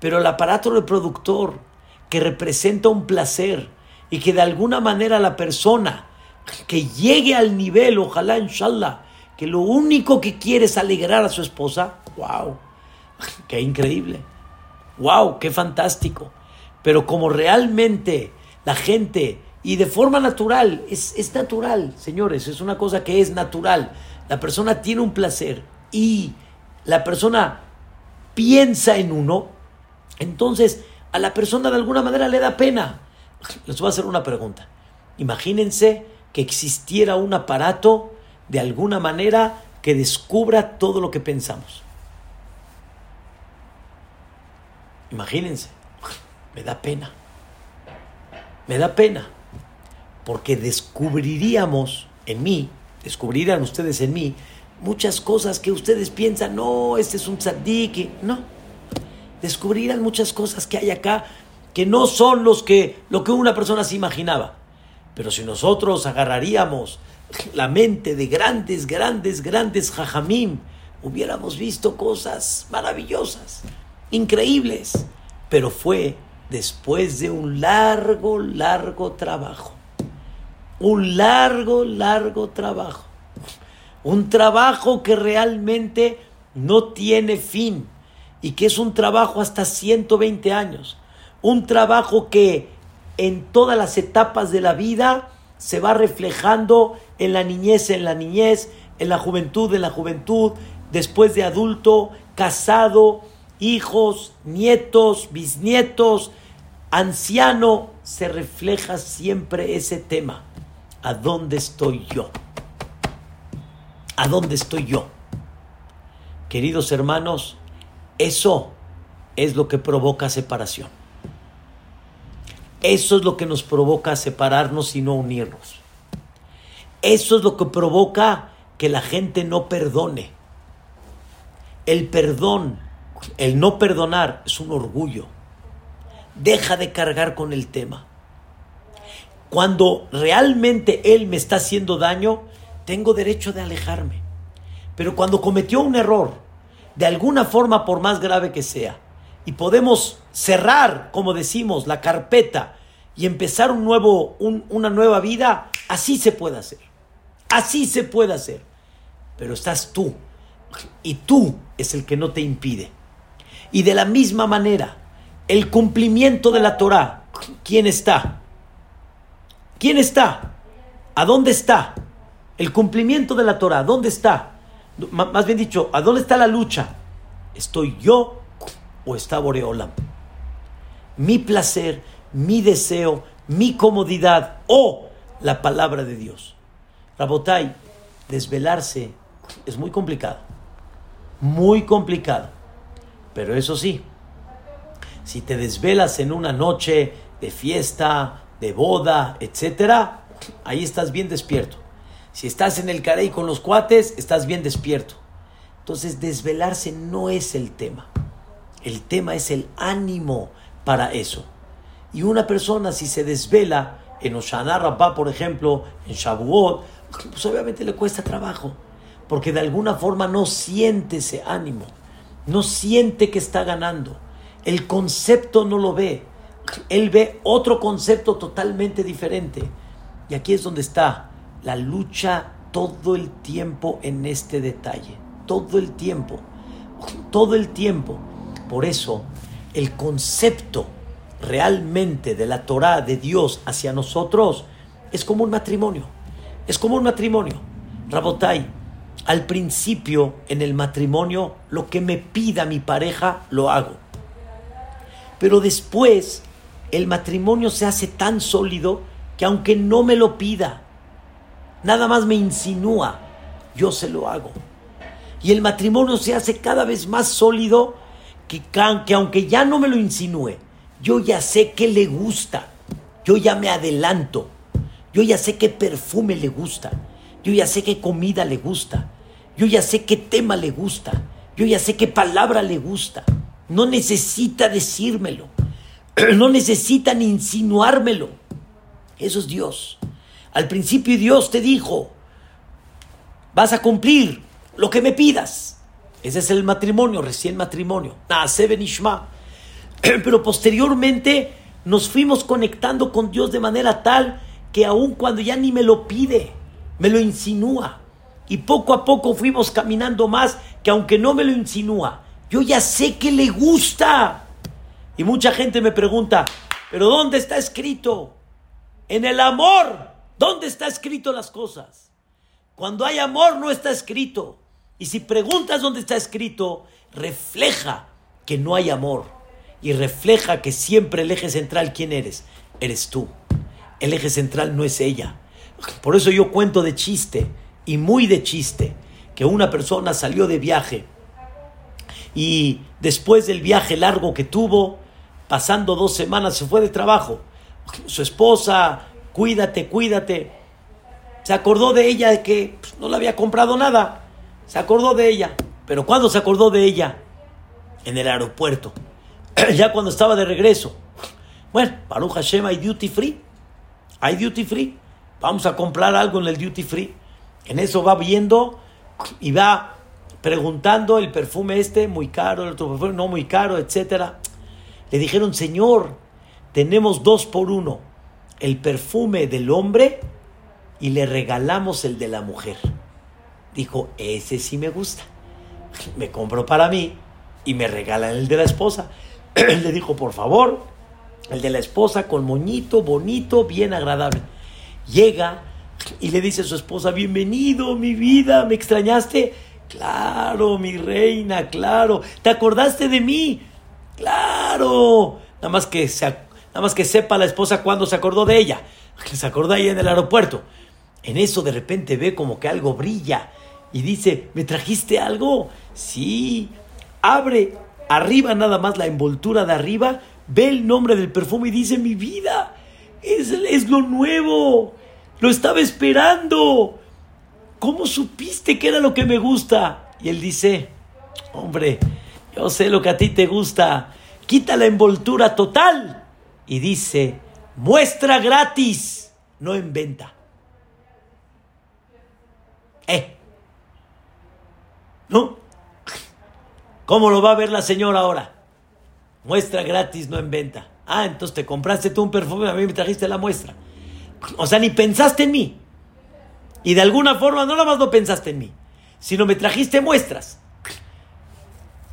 Pero el aparato reproductor que representa un placer y que de alguna manera la persona que llegue al nivel, ojalá, inshallah, que lo único que quiere es alegrar a su esposa, wow, qué increíble, wow, qué fantástico. Pero como realmente la gente y de forma natural, es, natural, señores, es una cosa que es natural. La persona tiene un placer y la persona piensa en uno, entonces a la persona de alguna manera le da pena. Les voy a hacer una pregunta. Imagínense que existiera un aparato de alguna manera que descubra todo lo que pensamos. Imagínense, me da pena. Me da pena porque descubriríamos en mí, descubrirían ustedes en mí, muchas cosas que ustedes piensan, no, este es un tzaddik, no. Descubrirán muchas cosas que hay acá que no son los que, lo que una persona se imaginaba. Pero si nosotros agarraríamos la mente de grandes, grandes, grandes jajamim, hubiéramos visto cosas maravillosas, increíbles. Pero fue después de un largo, largo trabajo un largo, largo trabajo. Un trabajo que realmente no tiene fin y que es un trabajo hasta 120 años. Un trabajo que en todas las etapas de la vida se va reflejando en la niñez, en la niñez, en la juventud, en la juventud, después de adulto, casado, hijos, nietos, bisnietos, anciano, se refleja siempre ese tema. ¿A dónde estoy yo? ¿A dónde estoy yo? Queridos hermanos, eso es lo que provoca separación. Eso es lo que nos provoca separarnos y no unirnos. Eso es lo que provoca que la gente no perdone. El perdón, el no perdonar es un orgullo. Deja de cargar con el tema. Cuando realmente él me está haciendo daño, tengo derecho de alejarme. Pero cuando cometió un error, de alguna forma por más grave que sea, y podemos cerrar, como decimos, la carpeta y empezar un nuevo, una nueva vida, así se puede hacer. Así se puede hacer. Pero estás tú. Y tú es el que no te impide. Y de la misma manera, el cumplimiento de la Torah, ¿quién está? ¿Quién está? ¿A dónde está? El cumplimiento de la Torah, ¿dónde está? más bien dicho, ¿a dónde está la lucha? ¿Estoy yo o está Boreolam? Mi placer, mi deseo, mi comodidad o la palabra de Dios. Rabotai, desvelarse es muy complicado. Muy complicado. Pero eso sí, si te desvelas en una noche de fiesta, de boda, etcétera, ahí estás bien despierto. Si estás en el carey con los cuates, estás bien despierto. Entonces, desvelarse no es el tema. El tema es el ánimo para eso. Y una persona, si se desvela en Oshana Rabbah, por ejemplo, en Shavuot, pues obviamente le cuesta trabajo. Porque de alguna forma no siente ese ánimo. No siente que está ganando. El concepto no lo ve. Él ve otro concepto totalmente diferente. Y aquí es donde está la lucha todo el tiempo en este detalle, todo el tiempo, todo el tiempo. Por eso, el concepto realmente de la Torah de Dios hacia nosotros es como un matrimonio, es como un matrimonio. Rabotai, al principio en el matrimonio, lo que me pida mi pareja, lo hago. Pero después, el matrimonio se hace tan sólido que aunque no me lo pida, nada más me insinúa, yo se lo hago. Y el matrimonio se hace cada vez más sólido que, que aunque ya no me lo insinúe, yo ya sé qué le gusta, yo ya me adelanto, yo ya sé qué perfume le gusta, yo ya sé qué comida le gusta, yo ya sé qué tema le gusta, yo ya sé qué palabra le gusta. No necesita decírmelo, no necesita ni insinuármelo. Eso es Dios. Al principio Dios te dijo, vas a cumplir lo que me pidas. Ese es el matrimonio, recién matrimonio. Pero posteriormente nos fuimos conectando con Dios de manera tal que aun cuando ya ni me lo pide, me lo insinúa. Y poco a poco fuimos caminando más que aunque no me lo insinúa, yo ya sé que le gusta. Y mucha gente me pregunta, pero ¿dónde está escrito? En el amor ¿Dónde está escrito las cosas? Cuando hay amor no está escrito. Y si preguntas dónde está escrito, refleja que no hay amor. Y refleja que siempre el eje central, ¿quién eres? Eres tú. El eje central no es ella. Por eso yo cuento de chiste, y muy de chiste, que una persona salió de viaje y después del viaje largo que tuvo, pasando dos semanas, se fue de trabajo. Su esposa cuídate, cuídate. Se acordó de ella de que pues, no le había comprado nada. Se acordó de ella. Pero ¿cuándo se acordó de ella? En el aeropuerto. ya cuando estaba de regreso. Bueno, Baruch Hashem hay duty free. Hay duty free. Vamos a comprar algo en el duty free. En eso va viendo y va preguntando el perfume este, muy caro, el otro perfume no muy caro, etcétera. Le dijeron, Señor, tenemos dos por uno el perfume del hombre y le regalamos el de la mujer. Dijo, ese sí me gusta. Me compro para mí y me regalan el de la esposa. Le dijo, por favor, el de la esposa con moñito, bonito, bien agradable. Llega y le dice a su esposa, bienvenido, mi vida, ¿me extrañaste? Claro, mi reina, claro. ¿Te acordaste de mí? Claro. Nada más que, se, nada más que sepa la esposa cuándo se acordó de ella. Se acordó ahí en el aeropuerto. En eso de repente ve como que algo brilla y dice, ¿me trajiste algo? Sí. Abre arriba nada más la envoltura de arriba, ve el nombre del perfume y dice, mi vida, es, es lo nuevo. Lo estaba esperando. ¿Cómo supiste que era lo que me gusta? Y él dice, hombre, yo sé lo que a ti te gusta. Quita la envoltura total. Y dice, muestra gratis, no en venta. ¿Eh? ¿No? ¿Cómo lo va a ver la señora ahora? Muestra gratis, no en venta. Ah, entonces te compraste tú un perfume, a mí me trajiste la muestra. O sea, ni pensaste en mí. Y de alguna forma no nada más no pensaste en mí, sino me trajiste muestras.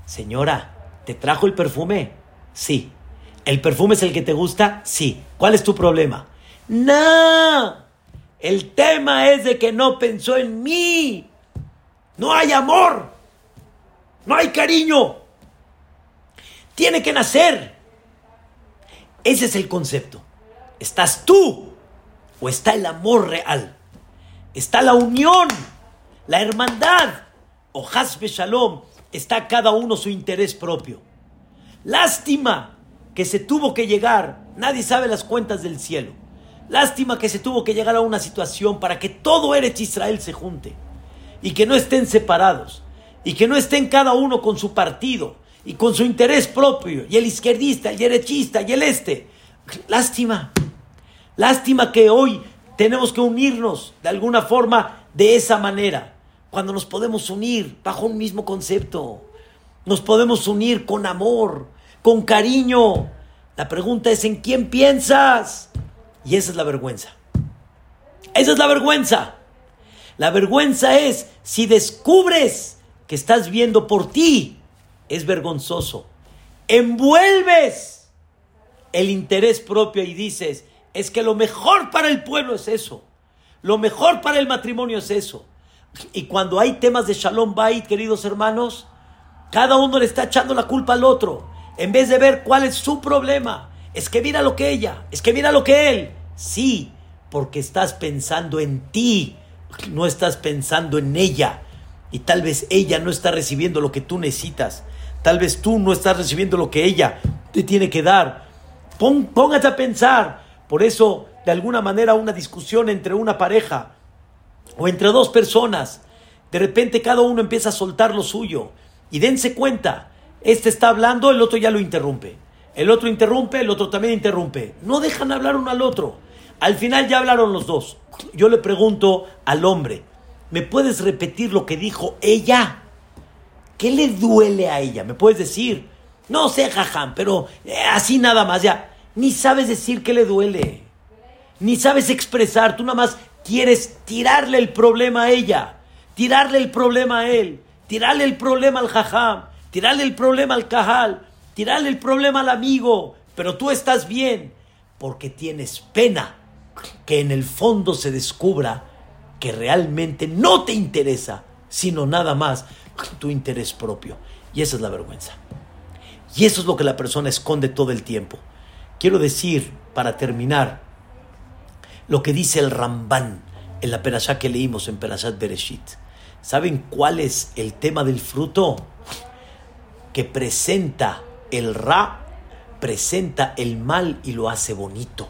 Señora, ¿te trajo el perfume? Sí. ¿El perfume es el que te gusta? Sí. ¿Cuál es tu problema? No. El tema es de que no pensó en mí. No hay amor. No hay cariño. Tiene que nacer. Ese es el concepto. Estás tú o está el amor real. Está la unión, la hermandad. O Hasbe Shalom, está cada uno su interés propio. Lástima que se tuvo que llegar, nadie sabe las cuentas del cielo. Lástima que se tuvo que llegar a una situación para que todo Eretz Israel se junte y que no estén separados y que no estén cada uno con su partido y con su interés propio y el izquierdista, el derechista y el este. Lástima. Lástima que hoy tenemos que unirnos de alguna forma de esa manera. Cuando nos podemos unir bajo un mismo concepto. Nos podemos unir con amor, con cariño. La pregunta es en quién piensas. Y esa es la vergüenza. Esa es la vergüenza. La vergüenza es si descubres que estás viendo por ti. Es vergonzoso. Envuelves el interés propio y dices, es que lo mejor para el pueblo es eso. Lo mejor para el matrimonio es eso. Y cuando hay temas de Shalom Bait, queridos hermanos, cada uno le está echando la culpa al otro. En vez de ver cuál es su problema. Es que mira lo que ella, es que mira lo que él. Sí, porque estás pensando en ti, no estás pensando en ella. Y tal vez ella no está recibiendo lo que tú necesitas. Tal vez tú no estás recibiendo lo que ella te tiene que dar. póngate a pensar. Por eso, de alguna manera, una discusión entre una pareja o entre dos personas, de repente cada uno empieza a soltar lo suyo. Y dense cuenta, este está hablando, el otro ya lo interrumpe. El otro interrumpe, el otro también interrumpe. No dejan hablar uno al otro. Al final ya hablaron los dos. Yo le pregunto al hombre, ¿me puedes repetir lo que dijo ella? ¿Qué le duele a ella? ¿Me puedes decir? No sé, jajam, pero eh, así nada más ya. Ni sabes decir qué le duele. Ni sabes expresar. Tú nada más quieres tirarle el problema a ella. Tirarle el problema a él. Tirarle el problema al jajam. Tirarle el problema al cajal. Tirarle el problema al amigo. Pero tú estás bien. Porque tienes pena que en el fondo se descubra que realmente no te interesa, sino nada más tu interés propio. Y esa es la vergüenza. Y eso es lo que la persona esconde todo el tiempo. Quiero decir, para terminar, lo que dice el Ramban en la perashá que leímos en Perashat Bereshit. ¿Saben cuál es el tema del fruto? Que presenta el Ra, presenta el mal y lo hace bonito.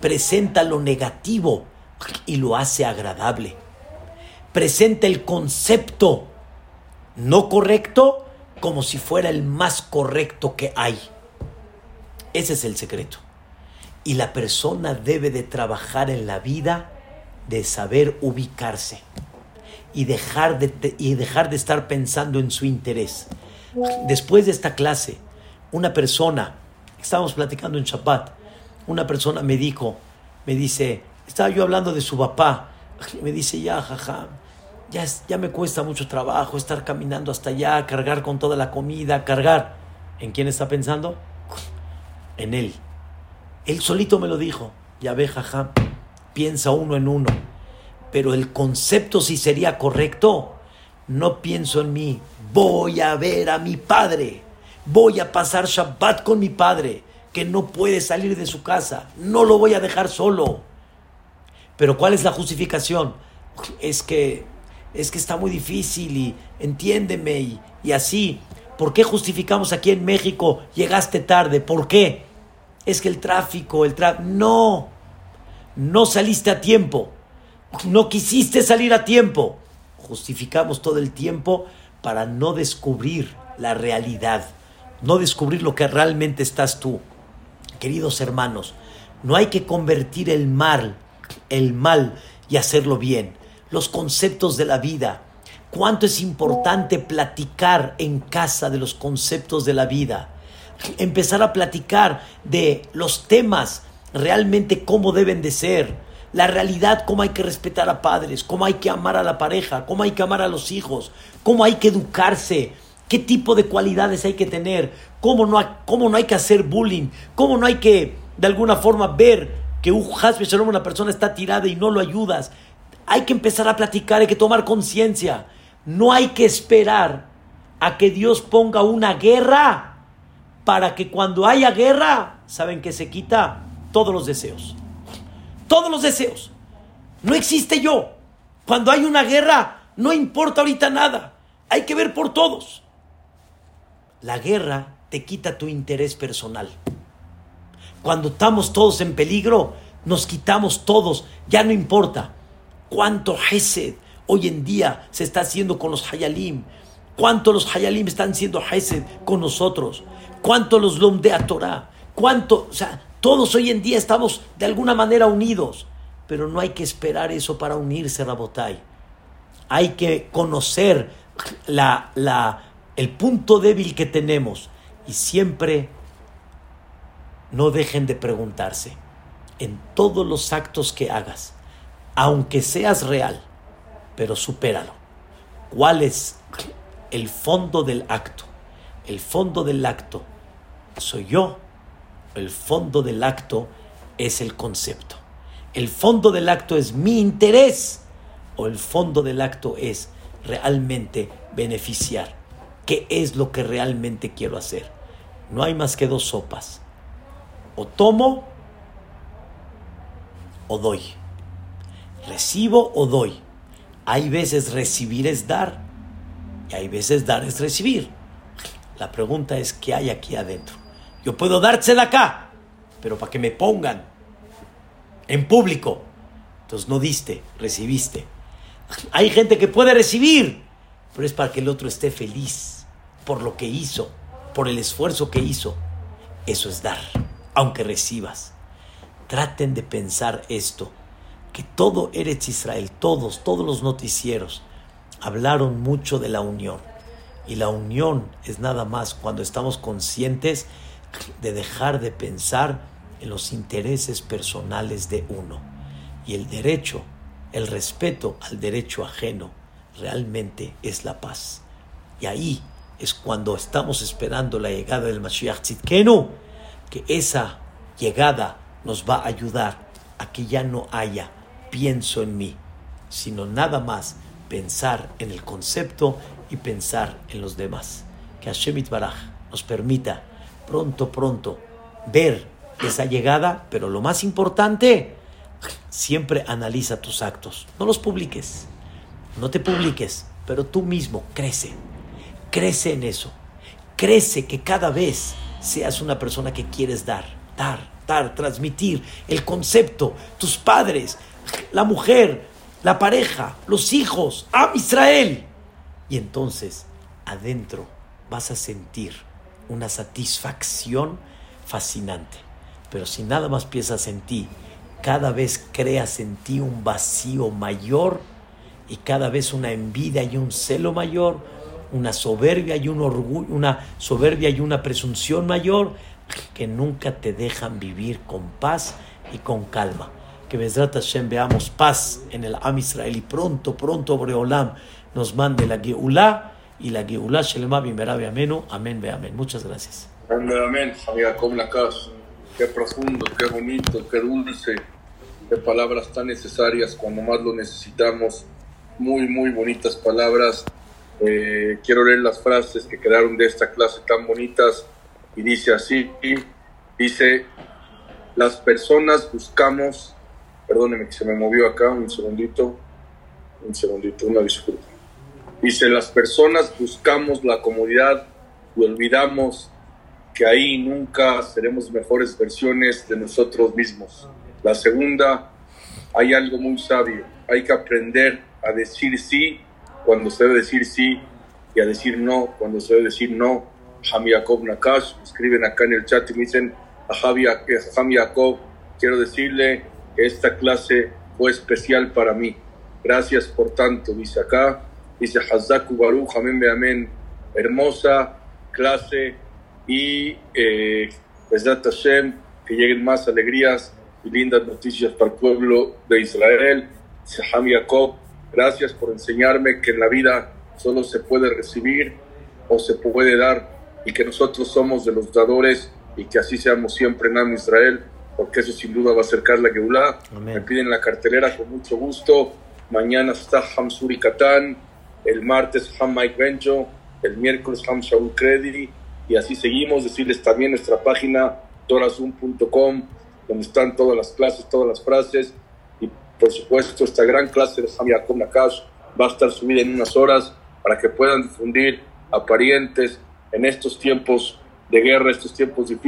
Presenta lo negativo y lo hace agradable. Presenta el concepto no correcto como si fuera el más correcto que hay. Ese es el secreto. Y la persona debe de trabajar en la vida de saber ubicarse y dejar de, y dejar de estar pensando en su interés. Después de esta clase, una persona, estábamos platicando en Shabbat, una persona me dijo, me dice, estaba yo hablando de su papá, me dice, ya, jaja, ya, ya me cuesta mucho trabajo estar caminando hasta allá, cargar con toda la comida, cargar. ¿En quién está pensando? En él. Él solito me lo dijo. Ya ve, jaja, piensa uno en uno. Pero el concepto si sería correcto, no pienso en mí. Voy a ver a mi padre. Voy a pasar Shabbat con mi padre, que no puede salir de su casa. No lo voy a dejar solo. Pero ¿cuál es la justificación? Es que es que está muy difícil y entiéndeme y, y así. ¿Por qué justificamos aquí en México llegaste tarde? ¿Por qué? Es que el tráfico, el tráfico... No, no saliste a tiempo. No quisiste salir a tiempo. Justificamos todo el tiempo para no descubrir la realidad, no descubrir lo que realmente estás tú. Queridos hermanos, no hay que convertir el mal, el mal y hacerlo bien. Los conceptos de la vida. Cuánto es importante platicar en casa de los conceptos de la vida. Empezar a platicar de los temas realmente cómo deben de ser la realidad, cómo hay que respetar a padres, cómo hay que amar a la pareja, cómo hay que amar a los hijos, cómo hay que educarse, qué tipo de cualidades hay que tener, cómo no, cómo no hay que hacer bullying, cómo no hay que de alguna forma ver que un shalom, una persona está tirada y no lo ayudas. Hay que empezar a platicar, hay que tomar conciencia. No hay que esperar a que Dios ponga una guerra para que cuando haya guerra, ¿saben que se quita? Todos los deseos todos los deseos. No existe yo. Cuando hay una guerra, no importa ahorita nada. Hay que ver por todos. La guerra te quita tu interés personal. Cuando estamos todos en peligro, nos quitamos todos. Ya no importa cuánto Hesed hoy en día se está haciendo con los Hayalim. Cuánto los Hayalim están siendo Hesed con nosotros. Cuánto los Lomdea Torah. Cuánto, o sea, todos hoy en día estamos de alguna manera unidos, pero no hay que esperar eso para unirse, Rabotai. Hay que conocer la, la, el punto débil que tenemos y siempre no dejen de preguntarse en todos los actos que hagas, aunque seas real, pero supéralo. ¿Cuál es el fondo del acto? El fondo del acto soy yo el fondo del acto es el concepto. El fondo del acto es mi interés o el fondo del acto es realmente beneficiar. ¿Qué es lo que realmente quiero hacer? No hay más que dos sopas. O tomo o doy. Recibo o doy. Hay veces recibir es dar y hay veces dar es recibir. La pregunta es qué hay aquí adentro. Yo puedo darse de acá, pero para que me pongan en público. Entonces no diste, recibiste. Hay gente que puede recibir, pero es para que el otro esté feliz por lo que hizo, por el esfuerzo que hizo. Eso es dar, aunque recibas. Traten de pensar esto, que todo Eretz Israel, todos, todos los noticieros, hablaron mucho de la unión. Y la unión es nada más cuando estamos conscientes de dejar de pensar en los intereses personales de uno. Y el derecho, el respeto al derecho ajeno, realmente es la paz. Y ahí es cuando estamos esperando la llegada del Mashiach Tzidkenu, que esa llegada nos va a ayudar a que ya no haya pienso en mí, sino nada más pensar en el concepto y pensar en los demás. Que Hashem Baraj nos permita pronto, pronto ver esa llegada, pero lo más importante, siempre analiza tus actos. No los publiques, no te publiques, pero tú mismo crece, crece en eso, crece que cada vez seas una persona que quieres dar, dar, dar, transmitir el concepto, tus padres, la mujer, la pareja, los hijos, a Israel. Y entonces, adentro vas a sentir una satisfacción fascinante. Pero si nada más piensas en ti, cada vez creas en ti un vacío mayor y cada vez una envidia y un celo mayor, una soberbia y un orgullo, una soberbia y una presunción mayor que nunca te dejan vivir con paz y con calma. que Bezrat Hashem veamos paz en el Am Israel y pronto, pronto Boreolam nos mande la Geulah y la Geulah Shelema Bimerabe Amenu. Amén, ve amén. Muchas gracias. Amén, amén. Jacob Lakas. Qué profundo, qué bonito, qué dulce. Qué palabras tan necesarias cuando más lo necesitamos. Muy, muy bonitas palabras. Eh, quiero leer las frases que quedaron de esta clase tan bonitas. Y dice así, dice, las personas buscamos, perdóneme que se me movió acá, un segundito, un segundito, una disculpa. Dice, las personas buscamos la comodidad y olvidamos que ahí nunca seremos mejores versiones de nosotros mismos. La segunda, hay algo muy sabio, hay que aprender a decir sí cuando se debe decir sí y a decir no cuando se debe decir no. Ham Yaakov Nakash, escriben acá en el chat y me dicen a Ham Yaakov, quiero decirle que esta clase fue especial para mí. Gracias por tanto, dice acá, dice Hazaku Baruch, amén, amén, hermosa clase y eh, Hashem, que lleguen más alegrías y lindas noticias para el pueblo de Israel. Ham Yaakov, gracias por enseñarme que en la vida solo se puede recibir o se puede dar y que nosotros somos de los dadores y que así seamos siempre en Am Israel, porque eso sin duda va a acercar la Geulah. Me piden la cartelera con mucho gusto. Mañana está Hamsuri Katán, el martes Ham Mike Benjo, el miércoles Ham Shaul Credit y así seguimos. Decirles también nuestra página torazum.com, donde están todas las clases, todas las frases y por supuesto esta gran clase de Ham Yaakov Nakash va a estar subida en unas horas para que puedan difundir a parientes en estos tiempos de guerra, estos tiempos difíciles.